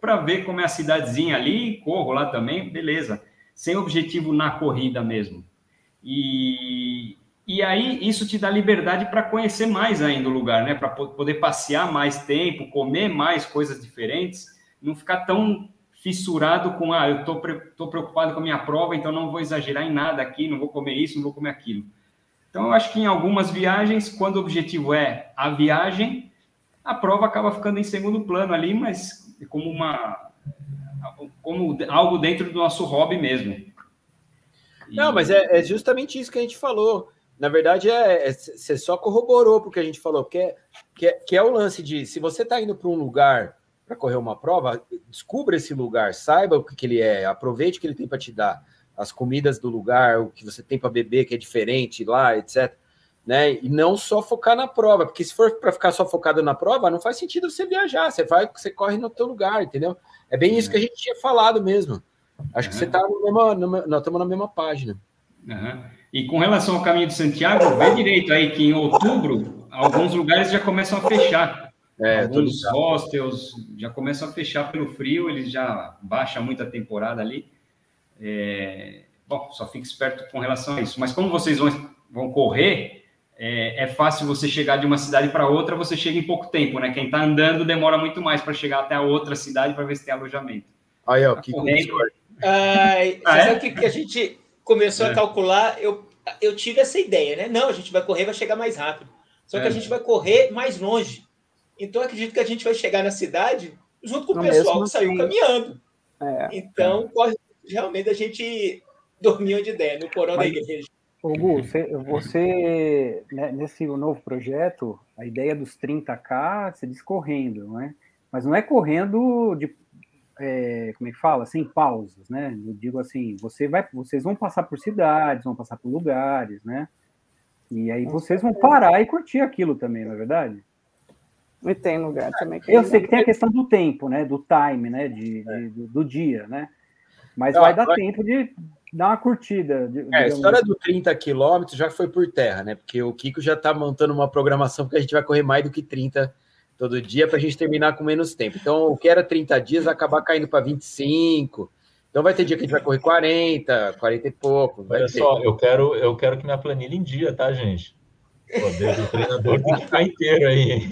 para ver como é a cidadezinha ali, corro lá também, beleza. Sem objetivo na corrida mesmo. E, e aí isso te dá liberdade para conhecer mais ainda o lugar, né? Para poder passear mais tempo, comer mais coisas diferentes, não ficar tão fissurado com, ah, eu tô, tô preocupado com a minha prova, então não vou exagerar em nada aqui, não vou comer isso, não vou comer aquilo. Então, eu acho que em algumas viagens, quando o objetivo é a viagem, a prova acaba ficando em segundo plano ali, mas como uma como algo dentro do nosso hobby mesmo. E... Não, mas é, é, justamente isso que a gente falou. Na verdade, é, é, você só corroborou porque a gente falou, que é, que é, que é o lance de se você está indo para um lugar para correr uma prova, descubra esse lugar, saiba o que, que ele é, aproveite o que ele tem para te dar, as comidas do lugar, o que você tem para beber que é diferente lá, etc né? E não só focar na prova, porque se for para ficar só focado na prova, não faz sentido você viajar, você vai, você corre no teu lugar, entendeu? É bem isso que a gente tinha falado mesmo. Acho uhum. que você está no mesmo, nós estamos na mesma página. Uhum. E com relação ao caminho de Santiago, vê direito aí que em outubro alguns lugares já começam a fechar. É, alguns hostels já começam a fechar pelo frio, eles já baixam muito a temporada ali. É... Bom, só fique esperto com relação a isso. Mas como vocês vão, vão correr, é, é, fácil você chegar de uma cidade para outra, você chega em pouco tempo, né? Quem está andando demora muito mais para chegar até a outra cidade para ver se tem alojamento. Aí, ó, tá que Ai, ah, é? sabe o que, a gente começou é. a calcular? Eu, eu tive essa ideia, né? Não, a gente vai correr, vai chegar mais rápido. Só que a é. gente vai correr mais longe. Então, acredito que a gente vai chegar na cidade junto com o pessoal que saiu caminhando. É. Então, corre realmente a gente dormir onde der, no porão Mas... da igreja. Ô, Gu, você, você né, nesse novo projeto, a ideia dos 30K, você diz correndo, não é? Mas não é correndo de, é, como é que fala? Sem pausas, né? Eu digo assim, você vai, vocês vão passar por cidades, vão passar por lugares, né? E aí vocês vão parar e curtir aquilo também, não é verdade? E tem lugar também. Que Eu sei que tem a questão do tempo, né? Do time, né? De, de do, do, dia, né? Mas não, vai dar tempo de dá uma curtida. É, a história assim. do 30 quilômetros já foi por terra, né? Porque o Kiko já está montando uma programação que a gente vai correr mais do que 30 todo dia para a gente terminar com menos tempo. Então, o que era 30 dias vai acabar caindo para 25. Então vai ter dia que a gente vai correr 40, 40 e pouco. Olha ter. só, eu quero, eu quero que minha planilha em dia, tá, gente? Pô, o treinador tem que ficar inteiro aí.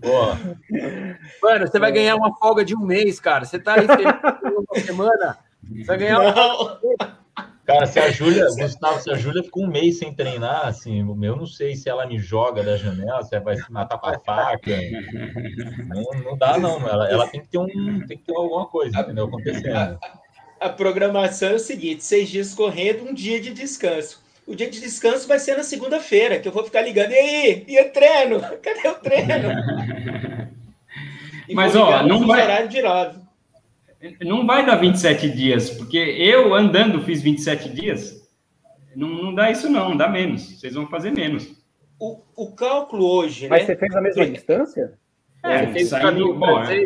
Pô. Mano, você vai ganhar uma folga de um mês, cara. Você tá aí uma semana. Vai ganhar não. Cara, se a Júlia, Gustavo, se a Júlia ficou um mês sem treinar, assim, eu não sei se ela me joga da janela, se ela vai se matar com a faca. Não, não dá, não. Ela, ela tem que ter um, tem que ter alguma coisa, entendeu? Acontecendo. A, a, programação é o seguinte: seis dias correndo, um dia de descanso. O dia de descanso vai ser na segunda-feira, que eu vou ficar ligando. E aí? E o treino? Cadê o treino? Mas, ó, não vai. Horário de nove. Não vai dar 27 dias, porque eu andando fiz 27 dias. Não, não dá isso, não, dá menos. Vocês vão fazer menos. O, o cálculo hoje. Mas né? você fez a mesma distância? É, é saindo, bom, é,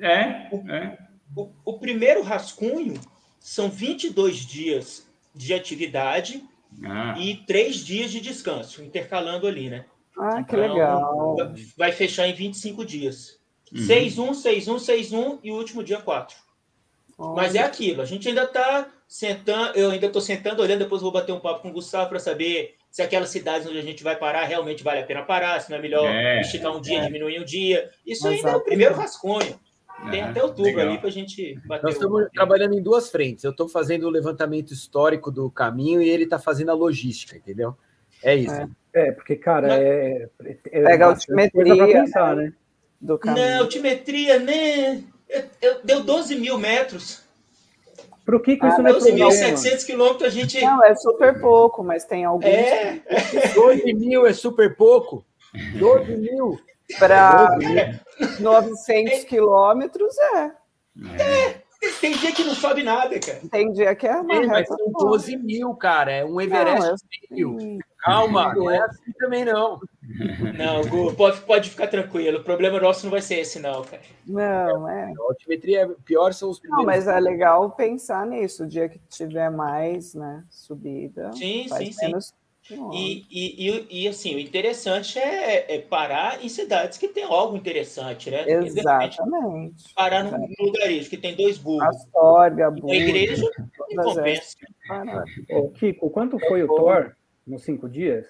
é, o, é. O, o, primeiro rascunho são 22 dias de atividade ah. e três dias de descanso, intercalando ali, né? Ah, que então, legal. Vai fechar em 25 dias. Uhum. 6-1, 6-1, 6-1 e o último dia 4. Mas é aquilo, a gente ainda está sentando, eu ainda estou sentando, olhando, depois vou bater um papo com o Gustavo para saber se aquelas cidades onde a gente vai parar realmente vale a pena parar, se não é melhor é, esticar um dia, é. diminuir um dia. Isso Exato. ainda é o primeiro rascunho. Tem ah, até outubro legal. ali para a gente bater. Nós estamos trabalhando em duas frentes. Eu estou fazendo o levantamento histórico do caminho e ele está fazendo a logística, entendeu? É isso. É, é porque, cara, Mas- é, é Pega a altimetria, pensar, né? Do caminho. Não, altimetria, né? Eu- eu- deu 12 mil metros. Pro Kiko Ah, isso não é problema. 12.700 quilômetros a gente. Não, é super pouco, mas tem alguns É, 12 mil é super pouco. 12 mil. para 900 quilômetros, é. tem dia que não sobe nada, cara. Tem dia que é uma É, mas são só. 12 mil, cara. É um Everest Não, de mil. Calma, não é assim também não. Não, Gu, pode, pode ficar tranquilo. O problema nosso não vai ser esse, não, cara. Não, é. A altimetria é pior são os Não, primeiros. mas é legal pensar nisso. O dia que tiver mais, né, subida, Sim, faz sim, sim. menos quilômetros. E, e, e, e, assim, o interessante é, é parar em cidades que tem algo interessante, né? Repente, Exatamente. Parar num lugarejo que tem dois burros Astorga, e uma Búzios, igreja, não compensa. paradas. Ô, Kiko, quanto foi o Thor nos cinco dias?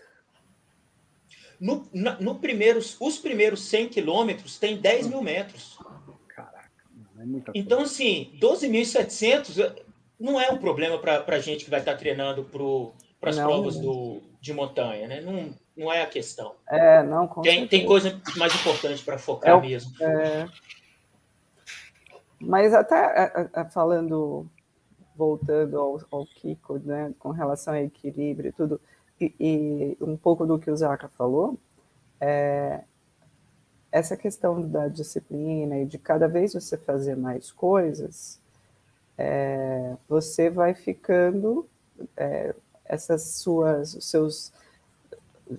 No, na- no primeiros, os primeiros 100 quilômetros tem 10 mil metros. Caraca, é muita coisa. Então, assim, 12.700 não é um problema para a gente que vai estar treinando para as provas do, de montanha, né? Não, não é a questão. É, não, com Tem, tem coisa mais importante para focar É mesmo. É. Mas até é, é, falando, voltando ao, ao Kiko, né, com relação a equilíbrio e tudo, e, um pouco do que o Zaka falou, é, essa questão da disciplina e de cada vez você fazer mais coisas, é, você vai ficando é, essas suas, os seus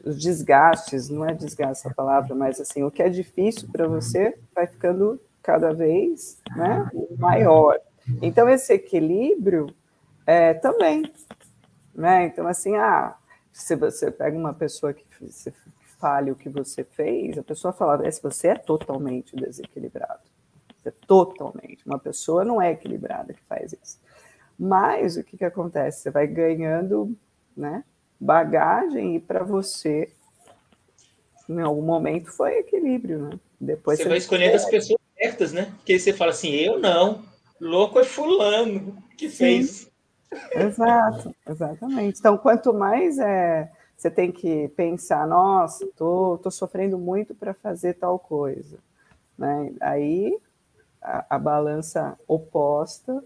os desgastes, não é desgaste a palavra, mas assim, o que é difícil para você vai ficando cada vez né, maior. Então, esse equilíbrio é, também. Né? Então, assim, ah, se você pega uma pessoa que você fale o que você fez, a pessoa fala, "É, você é totalmente desequilibrado. Você é totalmente. Uma pessoa não é equilibrada que faz isso. Mas o que, que acontece? Você vai ganhando né, bagagem e para você, em algum momento, foi equilíbrio. Né? Depois Você vai escolhendo as pessoas certas, né? Porque você fala assim, eu não. Louco é fulano que Sim. fez. Exato, exatamente. Então, quanto mais é, você tem que pensar, nossa, tô, tô sofrendo muito para fazer tal coisa, né? Aí a, a balança oposta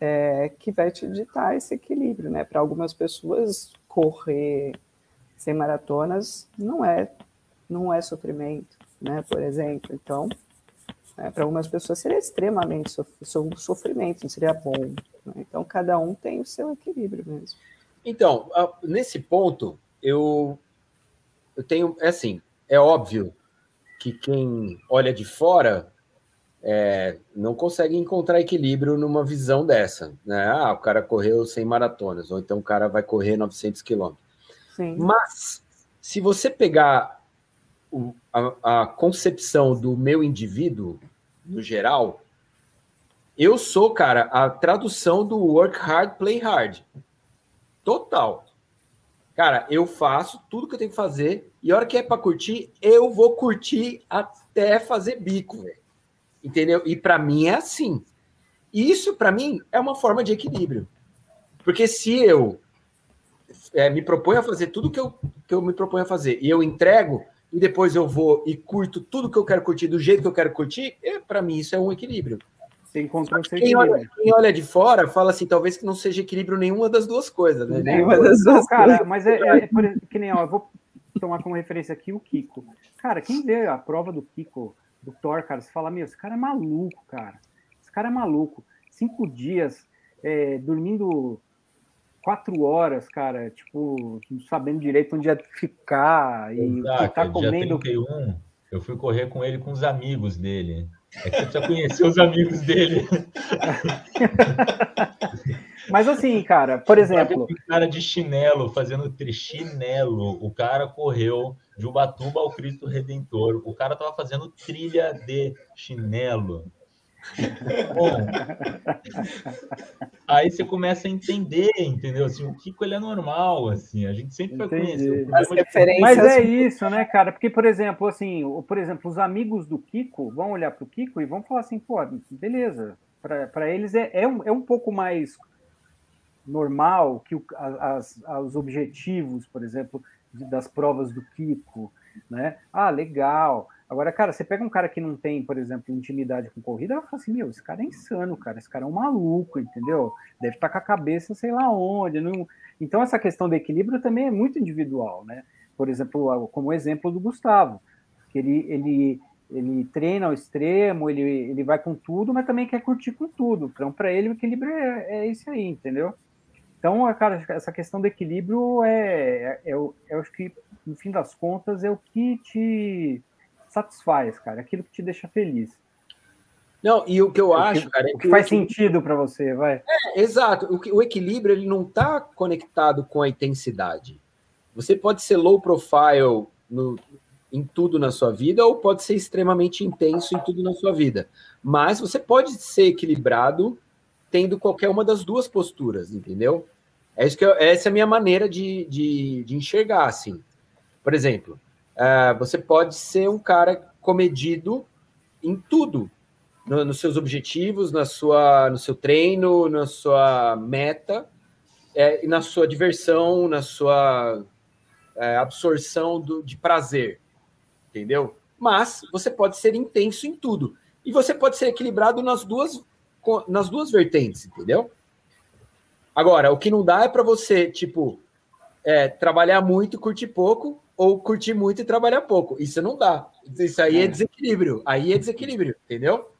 é que vai te ditar esse equilíbrio, né? Para algumas pessoas correr sem maratonas não é não é sofrimento, né? Por exemplo, então né, para algumas pessoas seria extremamente sof so- sofrimento, não seria bom. né? Então, cada um tem o seu equilíbrio mesmo. Então, nesse ponto, eu, eu tenho. É assim, é óbvio que quem olha de fora é, não consegue encontrar equilíbrio numa visão dessa. Né? Ah, o cara correu 100 maratonas, ou então o cara vai correr 900 quilômetros. Mas, se você pegar a, a concepção do meu indivíduo, no geral, eu sou, cara, a tradução do work hard, play hard. Total. Cara, eu faço tudo que eu tenho que fazer, e a hora que é para curtir, eu vou curtir até fazer bico, velho. Entendeu? E para mim é assim. Isso, para mim, é uma forma de equilíbrio. Porque se eu é, me proponho a fazer tudo que eu, que eu me proponho a fazer e eu entrego, e depois eu vou e curto tudo que eu quero curtir do jeito que eu quero curtir, para mim isso é um equilíbrio. Você encontrou o seu Quem equilíbrio. olha, quem olha de fora fala assim, talvez que não seja equilíbrio nenhuma das duas coisas, né? Nenhuma das duas cara, mas é, é por exemplo, que nem, ó, eu vou tomar como referência aqui o Kiko. Cara, quem vê a prova do Kiko, do Thor, cara, você fala, meu, esse cara é maluco, cara. Esse cara é maluco. Cinco dias é, dormindo quatro horas, cara, tipo, não sabendo direito onde ia ficar e o que tá dia comendo. 31, eu fui correr com ele com os amigos dele. É que você precisa conhecer os amigos dele. Mas assim, cara, por exemplo, Um cara de chinelo, fazendo trichinelo. O cara correu de Ubatuba ao Cristo Redentor. O cara tava fazendo trilha de chinelo. Bom, aí você começa a entender, entendeu? Assim, o Kiko ele é normal, assim. A gente sempre vai Entendi. conhecer. As referências. Mas é isso, né, cara? Porque, por exemplo, assim, por exemplo, os amigos do Kiko vão olhar para o Kiko e vão falar assim, pô, beleza. Para eles é, é, um, é um pouco mais normal que o- as, os objetivos, por exemplo, das provas do Kiko, né? Ah, legal. Agora, cara, você pega um cara que não tem, por exemplo, intimidade com corrida, ela fala assim, meu, esse cara é insano, cara, esse cara é um maluco, entendeu? Deve estar com a cabeça sei lá onde. Não... Então, essa questão do equilíbrio também é muito individual, né? Por exemplo, como exemplo do Gustavo, que ele, ele, ele treina ao extremo, ele, ele vai com tudo, mas também quer curtir com tudo. Então, para ele, o equilíbrio é, é esse aí, entendeu? Então, cara, essa questão do equilíbrio é, é, é, eu acho que, no fim das contas, é o que te satisfaz, cara, aquilo que te deixa feliz. Não, e o que eu o acho, que, cara, é o que, faz sentido para você, vai. É, exato. O, o equilíbrio ele não está conectado com a intensidade. Você pode ser low profile no, em tudo na sua vida ou pode ser extremamente intenso em tudo na sua vida. Mas você pode ser equilibrado tendo qualquer uma das duas posturas, entendeu? É isso que eu, essa é a minha maneira de, de, de enxergar, assim. Por exemplo, uh, você pode ser um cara comedido em tudo, no, nos seus objetivos, na sua, no seu treino, na sua meta, é, na sua diversão, na sua é, absorção do, de prazer, entendeu? Mas você pode ser intenso em tudo. E você pode ser equilibrado nas duas, nas duas vertentes, entendeu? Agora, o que não dá é para você, tipo, é, trabalhar muito curtir pouco, ou curtir muito e trabalhar pouco. Isso não dá. Isso aí é, é desequilíbrio. Aí é desequilíbrio, entendeu?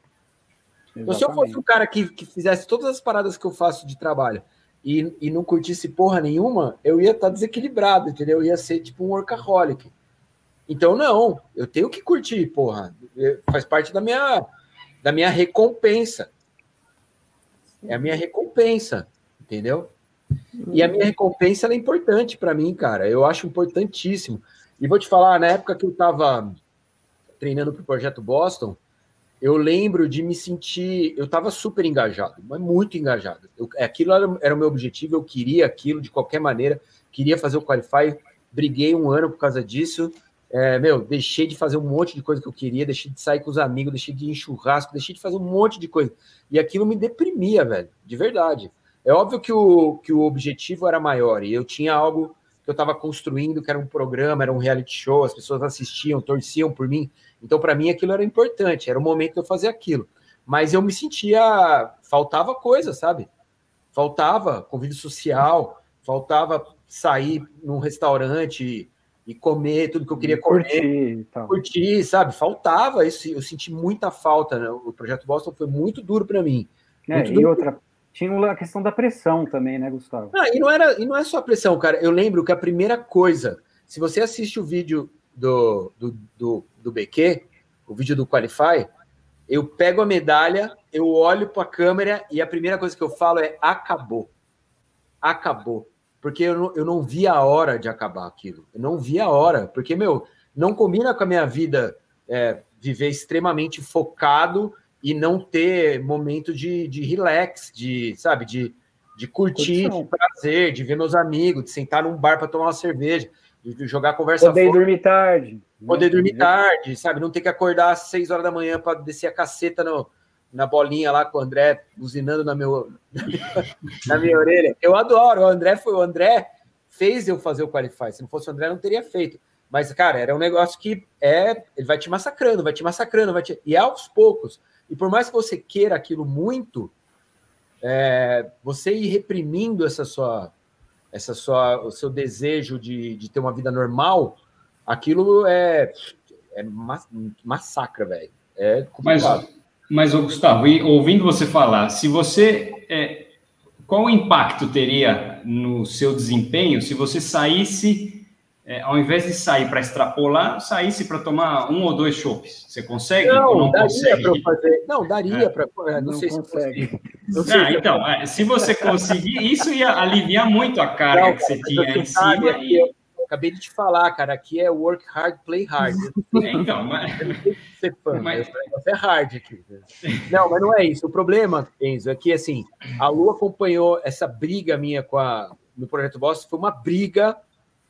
Então, se eu fosse um cara que, que fizesse todas as paradas que eu faço de trabalho e, e não curtisse porra nenhuma, eu ia estar tá desequilibrado, entendeu? Eu ia ser tipo um workaholic. Então, não, eu tenho que curtir, porra. Faz parte da minha, da minha recompensa. É a minha recompensa, entendeu? E a minha recompensa é importante para mim, cara. Eu acho importantíssimo. E vou te falar, na época que eu estava treinando para o Projeto Boston, eu lembro de me sentir. Eu estava super engajado, mas muito engajado. Eu, aquilo era, era o meu objetivo, eu queria aquilo de qualquer maneira, queria fazer o Qualify, briguei um ano por causa disso. É, meu, deixei de fazer um monte de coisa que eu queria, deixei de sair com os amigos, deixei de ir em churrasco, deixei de fazer um monte de coisa. E aquilo me deprimia, velho, de verdade. É óbvio que o, que o objetivo era maior e eu tinha algo que eu estava construindo, que era um programa, era um reality show, as pessoas assistiam, torciam por mim. Então, para mim, aquilo era importante, era o momento de eu fazer aquilo. Mas eu me sentia. Faltava coisa, sabe? Faltava convívio social, faltava sair num restaurante e comer tudo que eu queria comer. Curtir, curtir sabe? Faltava isso. Eu senti muita falta. Né? O projeto Boston foi muito duro para mim. É, e outra, tinha a questão da pressão também, né, Gustavo? Ah, e não, era, e não é só pressão, cara. Eu lembro que a primeira coisa, se você assiste o vídeo do, do, do, do BQ, o vídeo do Qualify, eu pego a medalha, eu olho para a câmera e a primeira coisa que eu falo é acabou. Acabou. Porque eu não, eu não vi a hora de acabar aquilo. Eu não vi a hora. Porque, meu, não combina com a minha vida é, viver extremamente focado e não ter momento de, de relax, de, sabe, de, de curtir, de prazer, de ver meus amigos, de sentar num bar para tomar uma cerveja de jogar conversa Poder fora, dormir tarde. Poder né? dormir tarde, sabe? Não ter que acordar às 6 horas da manhã para descer a caceta no, na bolinha lá com o André buzinando na, meu, na minha orelha. Eu adoro. O André foi o André fez eu fazer o Qualify. Se não fosse o André, não teria feito. Mas, cara, era um negócio que é. Ele vai te massacrando, vai te massacrando, vai te. E é aos poucos. E por mais que você queira aquilo muito, é, você ir reprimindo essa sua essa sua, o seu desejo de, de ter uma vida normal, aquilo é, é massacra, velho. É complicado. Mas, mas Gustavo, ouvindo você falar, se você. É, qual o impacto teria no seu desempenho se você saísse é, ao invés de sair para extrapolar, saísse para tomar um ou dois chopes. Você consegue? Não, não daria para fazer. Não, daria é. para. É, não, não, sei consegue. se consegue. Ah, então, é, se você conseguir, isso ia aliviar muito a carga não, que você tinha em cima. E... Eu acabei de te falar, cara, aqui é work hard, play hard. É, então, mas. Ser fã, mas... é hard aqui. Não, mas não é isso. O problema, Enzo, é que assim, a Lu acompanhou essa briga minha com a, no Projeto Boss, foi uma briga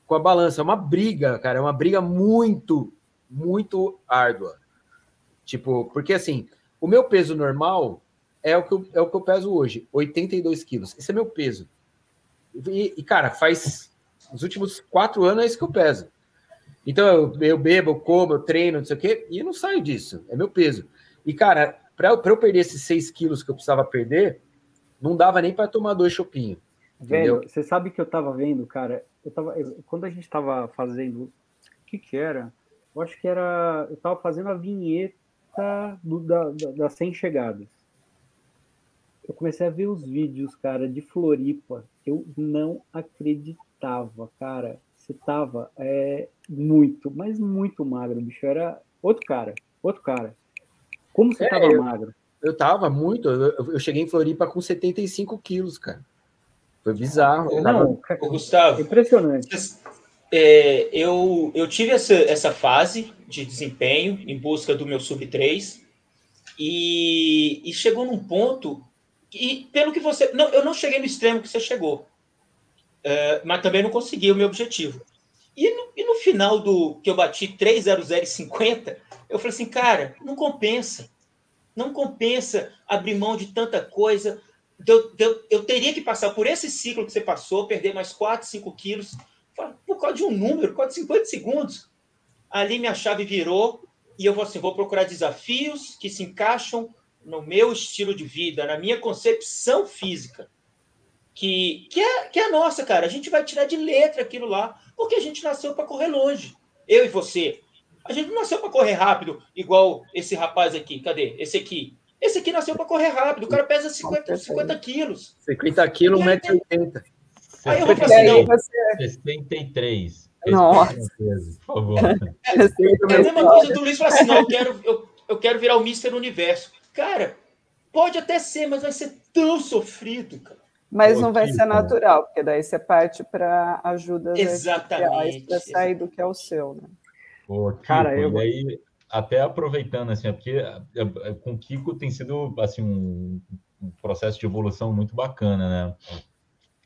com a balança. É uma briga, cara, é uma briga muito, muito árdua. Tipo, porque assim, o meu peso normal é o que eu, é o que eu peso hoje, 82 quilos. Esse é meu peso. E, e cara, faz Nos últimos quatro anos é isso que eu peso. Então eu, eu bebo, eu como, eu treino, não sei o quê, e não saio disso. É meu peso. E, cara, para eu perder esses 6 quilos que eu precisava perder, não dava nem para tomar dois chopinhos. Velho, você sabe que eu tava vendo, cara? Eu tava, eu, quando a gente tava fazendo. O que que era? Eu acho que era. Eu tava fazendo a vinheta do, da, da, das 100 chegadas. Eu comecei a ver os vídeos, cara, de Floripa. Eu não acreditava, cara. Você tava é, muito, mas muito magro, bicho. Era outro cara, outro cara. Como você é, tava eu, magro? Eu tava muito. Eu, eu, cheguei em Floripa com 75 quilos, cara. Foi bizarro. Eu não, tava... Gustavo. Impressionante. É, eu, eu tive essa, essa fase de desempenho em busca do meu sub-3 e, e chegou num ponto e pelo que você. Não, eu não cheguei no extremo que você chegou, é, mas também não consegui o meu objetivo. E no, e no final do que eu bati 3,0050, eu falei assim, cara, não compensa. Não compensa abrir mão de tanta coisa. Eu, eu, eu teria que passar por esse ciclo que você passou, perder mais 4, 5 quilos, por causa de um número, por causa de 50 segundos. Ali minha chave virou e eu vou assim, vou procurar desafios que se encaixam no meu estilo de vida, na minha concepção física, que, que, é, que é nossa, cara. A gente vai tirar de letra aquilo lá, porque a gente nasceu para correr longe. Eu e você. A gente não nasceu para correr rápido, igual esse rapaz aqui. Cadê? Esse aqui. Esse aqui nasceu para correr rápido. O cara pesa 50, 50 quilos. 50 quilos, 1,80m. Aí eu vou falar assim, não. 63. Nossa. Por favor. É, é a mesma coisa do Luiz falar assim: não, eu quero, eu, eu quero virar o Mr. Universo. Cara, pode até ser, mas vai ser tão sofrido, cara. Mas não vai ser natural, porque daí você parte para ajuda Exatamente. para sair do que é o seu, né? Pô, cara, eu... aí, até aproveitando, assim, é porque é, é, com o Kiko tem sido, assim, um, um processo de evolução muito bacana, né?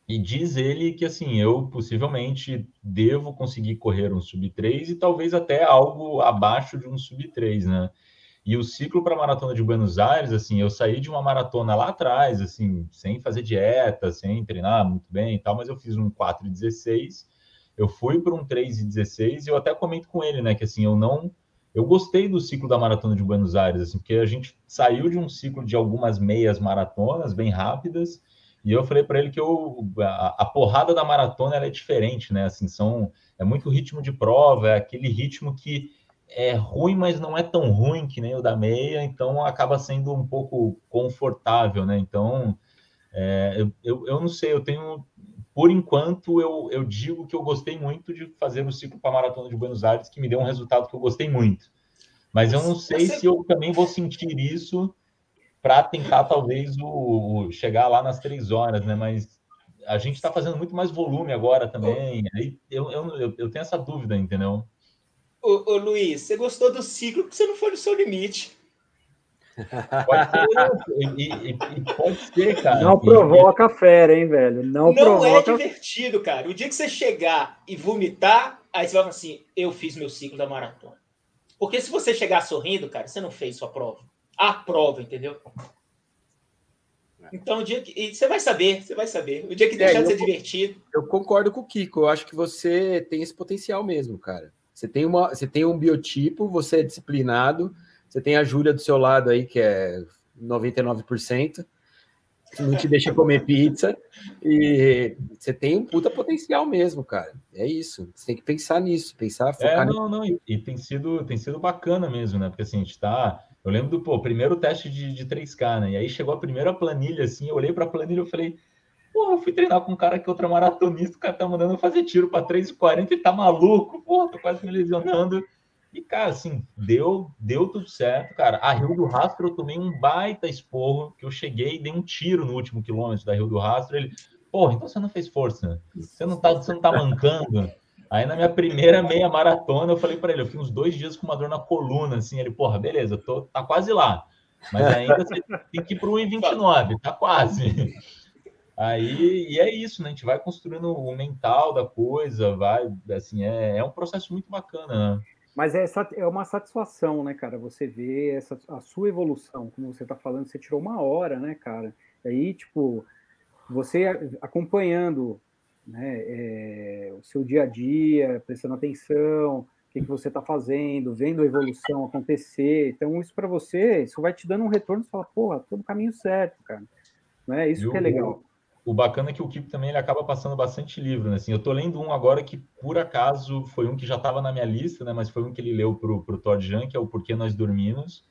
E diz ele que, assim, eu possivelmente devo conseguir correr um sub-3 e talvez até algo abaixo de um sub-3, né? E o ciclo para a maratona de Buenos Aires, assim, eu saí de uma maratona lá atrás, assim, sem fazer dieta, sem treinar muito bem e tal, mas eu fiz um 4,16, eu fui para um 3,16 e eu até comento com ele, né, que assim, eu não eu gostei do ciclo da maratona de Buenos Aires, assim, porque a gente saiu de um ciclo de algumas meias maratonas bem rápidas, e eu falei para ele que eu, a, a, porrada da maratona é diferente, né? Assim, são é muito ritmo de prova, é aquele ritmo que é ruim, mas não é tão ruim que nem o da meia, então acaba sendo um pouco confortável, né? Então, é, eu, eu, eu, não sei, eu tenho, por enquanto, eu, eu digo que eu gostei muito de fazer o ciclo para a Maratona de Buenos Aires, que me deu um resultado que eu gostei muito. Mas eu não sei se eu também vou sentir isso para tentar, talvez, o, o, chegar lá nas três horas, né? Mas a gente está fazendo muito mais volume agora também. Aí eu, eu, eu tenho essa dúvida, entendeu? ô, ô, Luiz, você gostou do ciclo porque você não foi no seu limite. Pode ser, e, e, e pode ser, cara. Não provoca a fera, hein, velho? Não, não é divertido, cara. O dia que você chegar e vomitar, aí você vai falar assim: eu fiz meu ciclo da maratona. Porque se você chegar sorrindo, cara, você não fez sua prova. A prova, entendeu? Então, o dia que. você vai saber, você vai saber. O dia que é, deixar é, de ser divertido. Eu concordo com o Kiko. Eu acho que você tem esse potencial mesmo, cara. Você tem, uma, você tem um biotipo, você é disciplinado, você tem a Júlia do seu lado aí, que é 99%, que não te deixa comer pizza, e você tem um puta potencial mesmo, cara. É isso. Você tem que pensar nisso, pensar, focar é, não, não, e, e, tem sido, tem sido bacana mesmo, né? Porque assim, a gente tá. Eu lembro do pô, primeiro teste de, de 3K, né? E aí chegou a primeira planilha, assim, eu olhei para a planilha e falei, Porra, eu fui treinar com um cara que é outra maratonista, o cara tá mandando fazer tiro para 3,40 e tá maluco, porra, tô quase me lesionando. E, cara, assim, deu, deu tudo certo, cara. A Rio do Rastro eu tomei um baita esporro, que eu cheguei e dei um tiro no último quilômetro da Rio do Rastro. Ele, porra, então você não fez força, você não tá, você não tá mancando. Aí na minha primeira meia maratona, eu falei para ele, eu fiquei uns dois dias com uma dor na coluna, assim, ele, porra, beleza, tô, tá quase lá. Mas ainda você tem que ir para o 1,29, tá quase. Aí, e é isso, né? A gente vai construindo o mental da coisa, vai, assim, é, é um processo muito bacana, né? Mas é, é uma satisfação, né, cara? Você vê essa, a sua evolução, como você tá falando, você tirou uma hora, né, cara? Aí, tipo, você acompanhando né, é, o seu dia a dia, prestando atenção, o que, que você está fazendo, vendo a evolução acontecer. Então, isso para você, isso vai te dando um retorno, você fala, porra, tô no caminho certo, cara. Não é isso E que é legal. O bacana é que o Kip também ele acaba passando bastante livro, né? Assim, eu tô lendo um agora que, por acaso, foi um que já estava na minha lista, né? Mas foi um que ele leu pro, pro Todd Jan, que é o Porquê Nós Dormimos.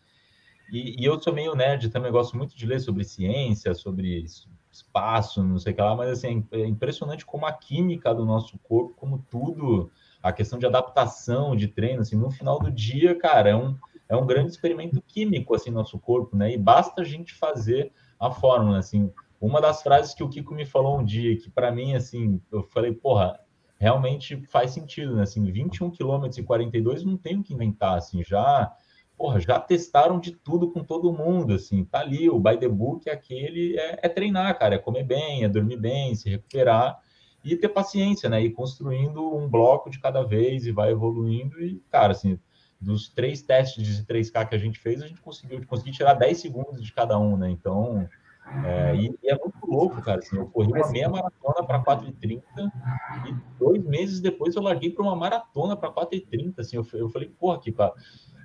E, e eu sou meio nerd, também gosto muito de ler sobre ciência, sobre es- espaço, não sei o que lá, mas assim, é impressionante como a química do nosso corpo, como tudo, a questão de adaptação, de treino, assim, no final do dia, cara, é um, é um grande experimento químico, assim, no nosso corpo, né? E basta a gente fazer a fórmula, assim, uma das frases que o Kiko me falou um dia, que para mim, assim, eu falei, porra, realmente faz sentido, né? Assim, 21 km e 42 não tem o que inventar, assim, já, porra, já testaram de tudo com todo mundo, assim, tá ali, o by the book, aquele é, é treinar, cara, é comer bem, é dormir bem, se recuperar e ter paciência, né? E construindo um bloco de cada vez e vai evoluindo e, cara, assim, dos três testes de 3K que a gente fez, a gente conseguiu, conseguiu tirar 10 segundos de cada um, né? Então, é, e, e é muito louco, cara. Assim, eu corri uma meia maratona para 4,30 e dois meses depois eu larguei para uma maratona para 4,30. Assim, eu, eu falei, porra, que a,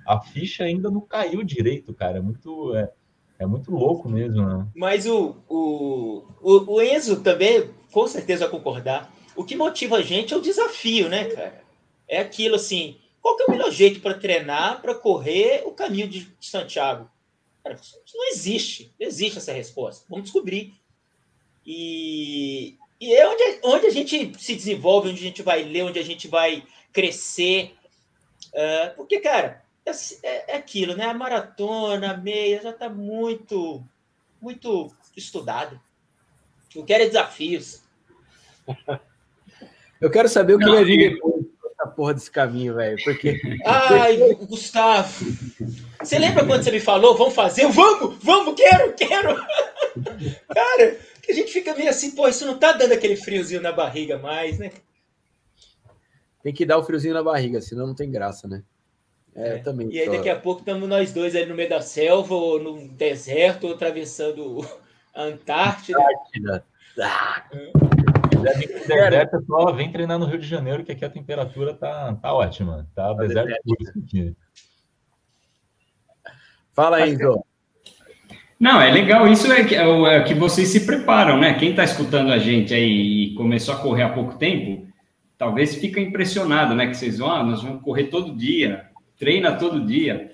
a ficha ainda não caiu direito, cara. É muito, é, é muito louco mesmo, né? Mas o, o, o, o Enzo também, com certeza, concordar. O que motiva a gente é o desafio, né, cara? É aquilo assim: qual que é o melhor jeito para treinar, para correr o caminho de Santiago? Cara, isso não existe. Não existe essa resposta. Vamos descobrir. E, e é onde, onde a gente se desenvolve, onde a gente vai ler, onde a gente vai crescer. É, porque, cara, é, é aquilo, né? A maratona, a meia, já está muito, muito estudado. Eu quero é desafios. Eu quero saber o que vai vir depois dessa porra desse caminho, velho. Porque Ai, Gustavo, você lembra quando você me falou, vamos fazer? Vamos, vamos, quero, quero. Cara, que a gente fica meio assim, pô, isso não tá dando aquele friozinho na barriga mais, né? tem que dar o friozinho na barriga, senão não tem graça, né? É, É. eu também. E aí só- daqui a pouco estamos nós dois ali no meio da selva, ou no deserto, ou atravessando a Antártida. Ah, quiser vir pro deserto, pessoal, vem treinar no Rio de Janeiro, que aqui a temperatura tá, tá ótima. Tá deserto puro Fala, Enzo. Não, é legal, isso é que, é é que vocês se preparam, né? Quem está escutando a gente aí e começou a correr há pouco tempo, talvez fica impressionado, né? Que vocês vão, ah, nós vamos correr todo dia, treina todo dia.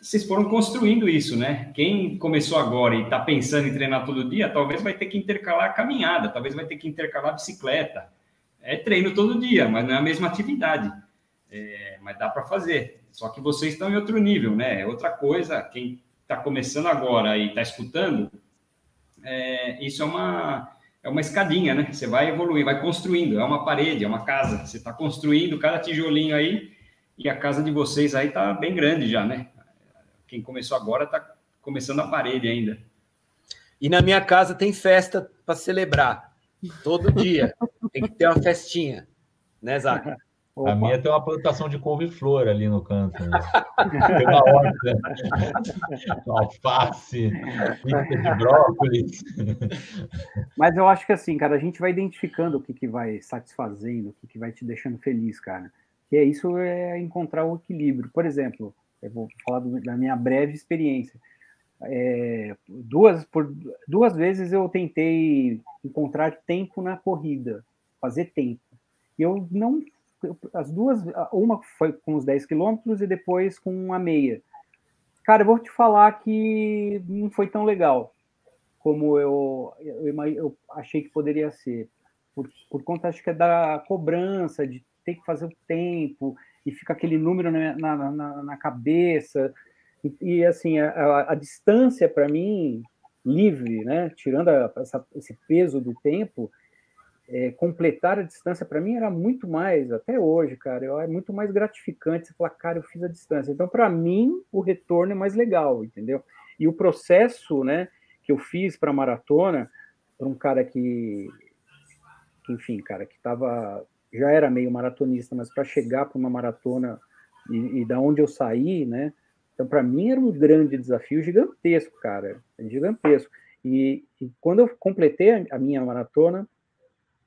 Vocês foram construindo isso, né? Quem começou agora e está pensando em treinar todo dia, talvez vai ter que intercalar a caminhada, talvez vai ter que intercalar a bicicleta. É treino todo dia, mas não é a mesma atividade. É, mas dá para fazer. Só que vocês estão em outro nível, né? É outra coisa. Quem está começando agora e está escutando, é, isso é uma, é uma escadinha, né? Você vai evoluir, vai construindo. É uma parede, é uma casa. Você está construindo cada tijolinho aí e a casa de vocês aí está bem grande já, né? Quem começou agora está começando a parede ainda. E na minha casa tem festa para celebrar. Todo dia. Tem que ter uma festinha. Né, Zaca? A minha tem uma plantação de couve-flor ali no canto. Né? Tem uma horta, alface, pizza de brócolis. Mas eu acho que assim, cara, a gente vai identificando o que, que vai satisfazendo, o que, que vai te deixando feliz, cara. Que é isso é encontrar o equilíbrio. Por exemplo, eu vou falar do- da minha breve experiência. É, duas, por duas vezes eu tentei encontrar tempo na corrida, fazer tempo. E eu não. As duas, uma foi com os 10 quilômetros e depois com uma meia. Cara, eu vou te falar que não foi tão legal como eu, eu, eu achei que poderia ser. Por, por conta, acho que é da cobrança, de ter que fazer o tempo, e fica aquele número na, na, na, na cabeça. E, e, assim, a, a, a distância, para mim, livre, né? tirando a, essa, esse peso do tempo, é, completar a distância, para mim, era muito mais, até hoje, cara, eu, é muito mais gratificante você falar, cara, eu fiz a distância. Então, para mim, o retorno é mais legal, entendeu? E o processo, né? que eu fiz para maratona, para um cara que, que, enfim, cara, que tava, já era meio maratonista, mas para chegar para uma maratona e, e da onde eu saí, né? Então, para mim era um grande desafio gigantesco, cara, gigantesco. E, e quando eu completei a, a minha maratona,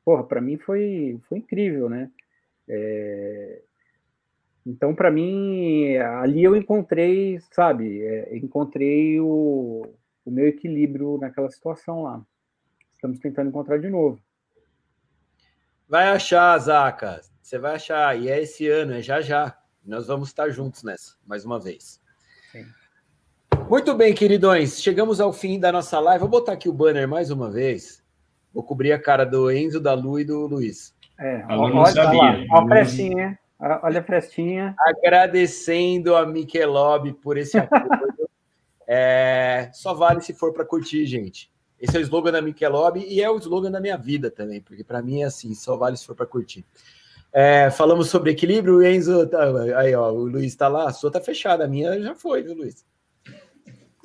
porra, para mim foi, foi incrível, né? É, então, para mim, ali eu encontrei, sabe, é, encontrei o, o meu equilíbrio naquela situação lá. Estamos tentando encontrar de novo. Vai achar, Zaca. Você vai achar. E é esse ano, é já já. Nós vamos estar juntos nessa, mais uma vez. Sim. Muito bem, queridões. Chegamos ao fim da nossa live. Vou botar aqui o banner mais uma vez. Vou cobrir a cara do Enzo, da Lu e do Luiz. É, olha, olha, olha a frestinha. Olha a frestinha. Agradecendo a Michelob por esse apoio. é, só vale se for para curtir, gente. Esse é o slogan da Michelob e é o slogan da minha vida também, porque para mim é assim, só vale se for para curtir. É, falamos sobre equilíbrio, o Enzo, tá, aí ó, o Luiz está lá, a sua tá fechada, a minha já foi, viu, Luiz?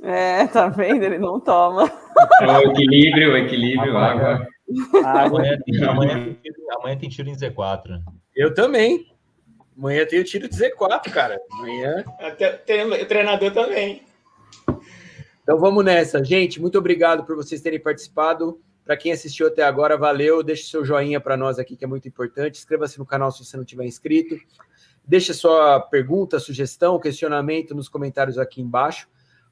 É, tá vendo? Ele não toma. É o equilíbrio, o equilíbrio, água. água. Amanhã, tem, amanhã, tem, amanhã tem tiro em Z4. Eu também. Amanhã tem o tiro de Z4, cara. Amanhã. O treinador também. Então vamos nessa. Gente, muito obrigado por vocês terem participado. Para quem assistiu até agora, valeu. Deixe seu joinha para nós aqui, que é muito importante. Inscreva-se no canal se você não tiver inscrito. Deixe sua pergunta, sugestão, questionamento nos comentários aqui embaixo.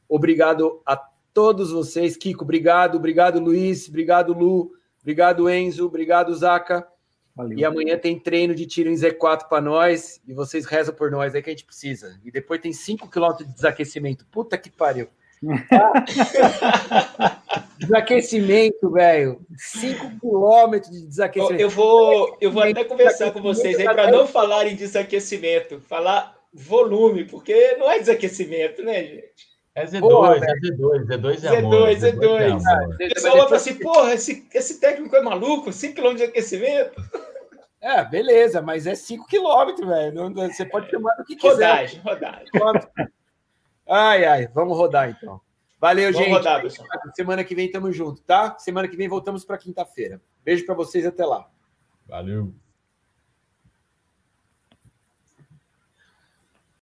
Obrigado a todos vocês. Kiko, obrigado. Obrigado, Luiz. Obrigado, Lu. Obrigado, Enzo. Obrigado, Zaca. Valeu. E amanhã tem treino de tiro em Z4 para nós. E vocês rezam por nós aí que a gente precisa. E depois tem 5 km de desaquecimento. Puta que pariu. desaquecimento, velho. 5 km de desaquecimento. Eu vou, eu vou até conversar com vocês aí para não falar em desaquecimento, falar volume, porque não é desaquecimento, né, gente? É Z2, porra, é Z2, Z2 é amor. Z2, Z2. Z2 é o pessoal fala assim, porra, esse, esse técnico é maluco, 5 km de aquecimento. É, beleza, mas é 5 km, velho. Você pode chamar do que quiser. Rodagem, rodagem. Ai, ai, vamos rodar então. Valeu, vamos gente. Rodar, pessoal. Semana que vem tamo junto, tá? Semana que vem voltamos para quinta-feira. Beijo para vocês até lá. Valeu.